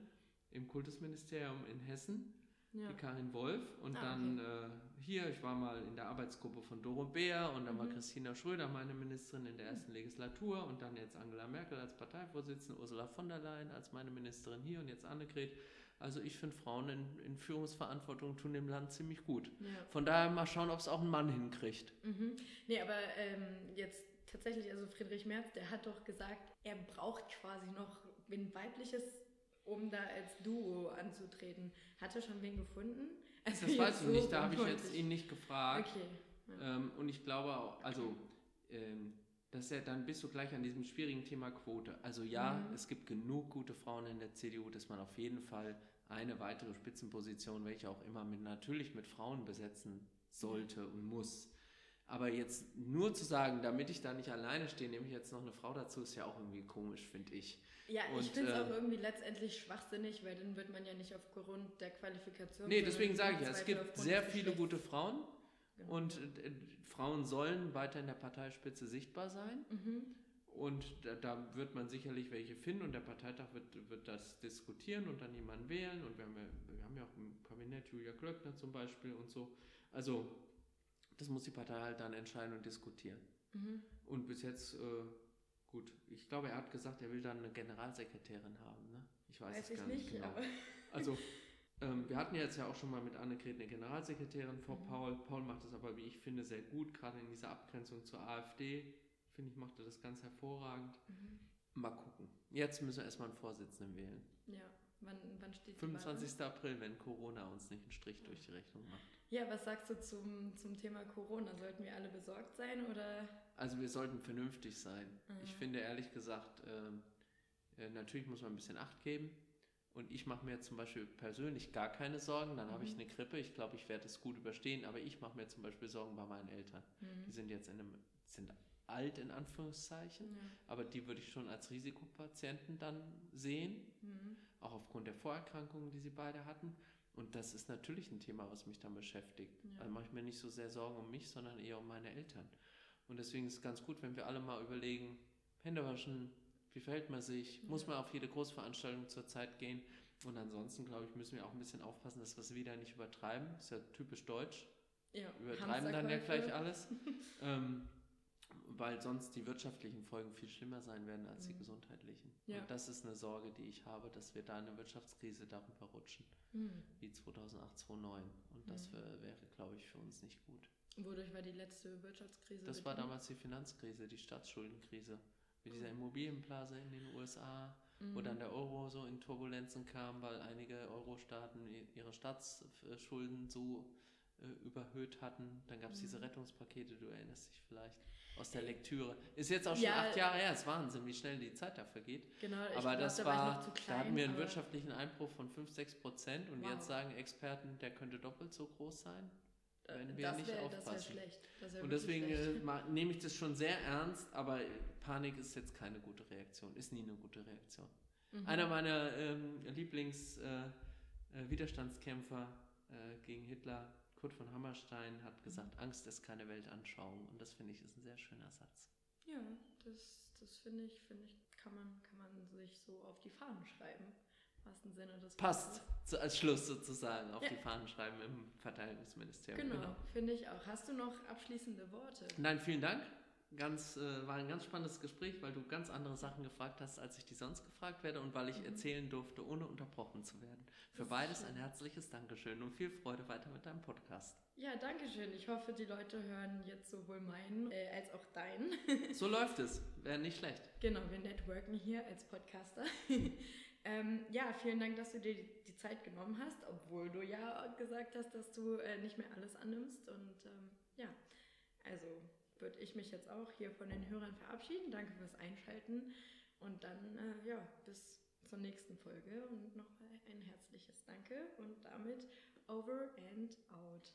im Kultusministerium in Hessen, ja. die Karin Wolf. Und ah, dann okay. äh, hier, ich war mal in der Arbeitsgruppe von Doro Bär und dann mhm. war Christina Schröder meine Ministerin in der ersten Legislatur und dann jetzt Angela Merkel als Parteivorsitzende, Ursula von der Leyen als meine Ministerin hier und jetzt Annegret. Also ich finde, Frauen in, in, Führungsverantwortung tun dem Land ziemlich gut. Ja. Von daher mal schauen, ob es auch ein Mann hinkriegt. Mhm. Nee, aber ähm, jetzt tatsächlich, also Friedrich Merz, der hat doch gesagt, er braucht quasi noch ein weibliches, um da als Duo anzutreten. Hat er schon wen gefunden? Also das weiß ich so nicht, da habe ich jetzt ihn nicht gefragt. Okay. Ja. Ähm, und ich glaube auch, also ähm, dass er dann bist du gleich an diesem schwierigen Thema Quote. Also ja, mhm. es gibt genug gute Frauen in der CDU, dass man auf jeden Fall eine weitere Spitzenposition, welche auch immer, mit, natürlich mit Frauen besetzen sollte und muss. Aber jetzt nur zu sagen, damit ich da nicht alleine stehe, nehme ich jetzt noch eine Frau dazu, ist ja auch irgendwie komisch, finde ich. Ja, und, ich finde es äh, auch irgendwie letztendlich schwachsinnig, weil dann wird man ja nicht aufgrund der Qualifikation. Nee, deswegen sage ich ja, es gibt sehr viele gute Frauen genau. und äh, Frauen sollen weiter in der Parteispitze sichtbar sein. Mhm. Und da, da, wird man sicherlich welche finden und der Parteitag wird, wird das diskutieren und dann jemanden wählen. Und wir haben, ja, wir haben ja auch im Kabinett Julia Klöckner zum Beispiel und so. Also das muss die Partei halt dann entscheiden und diskutieren. Mhm. Und bis jetzt, äh, gut, ich glaube, er hat gesagt, er will dann eine Generalsekretärin haben. Ne? Ich weiß, weiß es gar nicht, nicht genau. Also ähm, wir hatten ja jetzt ja auch schon mal mit Annegret eine Generalsekretärin vor mhm. Paul. Paul macht das aber, wie ich finde, sehr gut, gerade in dieser Abgrenzung zur AfD. Finde ich, macht er das ganz hervorragend. Mhm. Mal gucken. Jetzt müssen wir erstmal einen Vorsitzenden wählen. Ja. Wann, wann steht die 25. April, wenn Corona uns nicht einen Strich durch die Rechnung macht. Ja, was sagst du zum, zum Thema Corona? Sollten wir alle besorgt sein oder? Also wir sollten vernünftig sein. Mhm. Ich finde ehrlich gesagt, ähm, äh, natürlich muss man ein bisschen Acht geben. Und ich mache mir zum Beispiel persönlich gar keine Sorgen. Dann habe ich Mhm. eine Grippe. Ich glaube, ich werde es gut überstehen. Aber ich mache mir zum Beispiel Sorgen bei meinen Eltern. Die Mhm. sind jetzt in einem, sind alt in Anführungszeichen. Ja. Aber die würde ich schon als Risikopatienten dann sehen. Mhm. Auch aufgrund der Vorerkrankungen, die sie beide hatten. Und das ist natürlich ein Thema, was mich dann beschäftigt. Ja. Also mache ich mir nicht so sehr Sorgen um mich, sondern eher um meine Eltern. Und deswegen ist es ganz gut, wenn wir alle mal überlegen, Hände waschen, wie verhält man sich, muss man auf jede Großveranstaltung zur Zeit gehen. Und ansonsten, glaube ich, müssen wir auch ein bisschen aufpassen, dass wir es wieder nicht übertreiben. Ist ja typisch deutsch. Ja, Übertreiben dann ja gleich alles. ähm, weil sonst die wirtschaftlichen Folgen viel schlimmer sein werden als die Mhm. gesundheitlichen. Ja. Und das ist eine Sorge, die ich habe, dass wir da in eine Wirtschaftskrise darüber rutschen, Mhm. wie 2008, 2009. Und das Mhm. wär, wäre, glaube ich, für uns nicht gut. Wodurch war die letzte Wirtschaftskrise? Das war damals die Finanzkrise, die Staatsschuldenkrise. Mit dieser Immobilienblase in den USA, Mhm. wo dann der Euro so in Turbulenzen kam, weil einige Euro-Staaten ihre Staatsschulden so äh, überhöht hatten. Dann gab es diese Mhm. Rettungspakete, du erinnerst dich vielleicht aus der Lektüre. Ist jetzt auch schon Ja. acht Jahre her, ist Wahnsinn, wie schnell die Zeit da vergeht. Genau, ich Aber glaub, das da war, klein. da hatten wir einen wirtschaftlichen Einbruch von 5, 6 Prozent und Wow. jetzt sagen Experten, der könnte doppelt so groß sein. Wenn wir das nicht wär, Das wäre aufpassen. schlecht. Das wär Und deswegen schlecht. äh, ma- nehme ich das schon sehr ernst, aber Panik ist jetzt keine gute Reaktion, ist nie eine gute Reaktion. Mhm. Einer meiner ähm, Lieblings-Widerstandskämpfer äh, gegen Hitler, Kurt von Hammerstein, hat gesagt, Mhm. Angst ist keine Weltanschauung. Und das finde ich ist ein sehr schöner Satz. Ja, das, das finde ich, finde ich, kann man, kann man sich so auf die Fahnen schreiben. Wahrsten Sinne des Passt zu, als Schluss sozusagen auf Ja. die Fahnen schreiben im Verteidigungsministerium. Genau, finde ich auch. Hast du noch abschließende Worte? Nein, vielen Dank. Ganz, äh, war ein ganz spannendes Gespräch, weil du ganz andere Sachen gefragt hast, als ich die sonst gefragt werde und weil ich Mhm. erzählen durfte, ohne unterbrochen zu werden. Für Das beides ein herzliches Dankeschön und viel Freude weiter mit deinem Podcast. Ja, danke schön. Ich hoffe, die Leute hören jetzt sowohl meinen äh, als auch deinen. So läuft es. Wäre nicht schlecht. Genau, wir networken hier als Podcaster. ähm, ja, vielen Dank, dass du dir die, Zeit genommen hast, obwohl du ja gesagt hast, dass du äh, nicht mehr alles annimmst. Und ähm, ja, also würde ich mich jetzt auch hier von den Hörern verabschieden. Danke fürs Einschalten und dann äh, ja, bis zur nächsten Folge und nochmal ein herzliches Danke und damit over and out.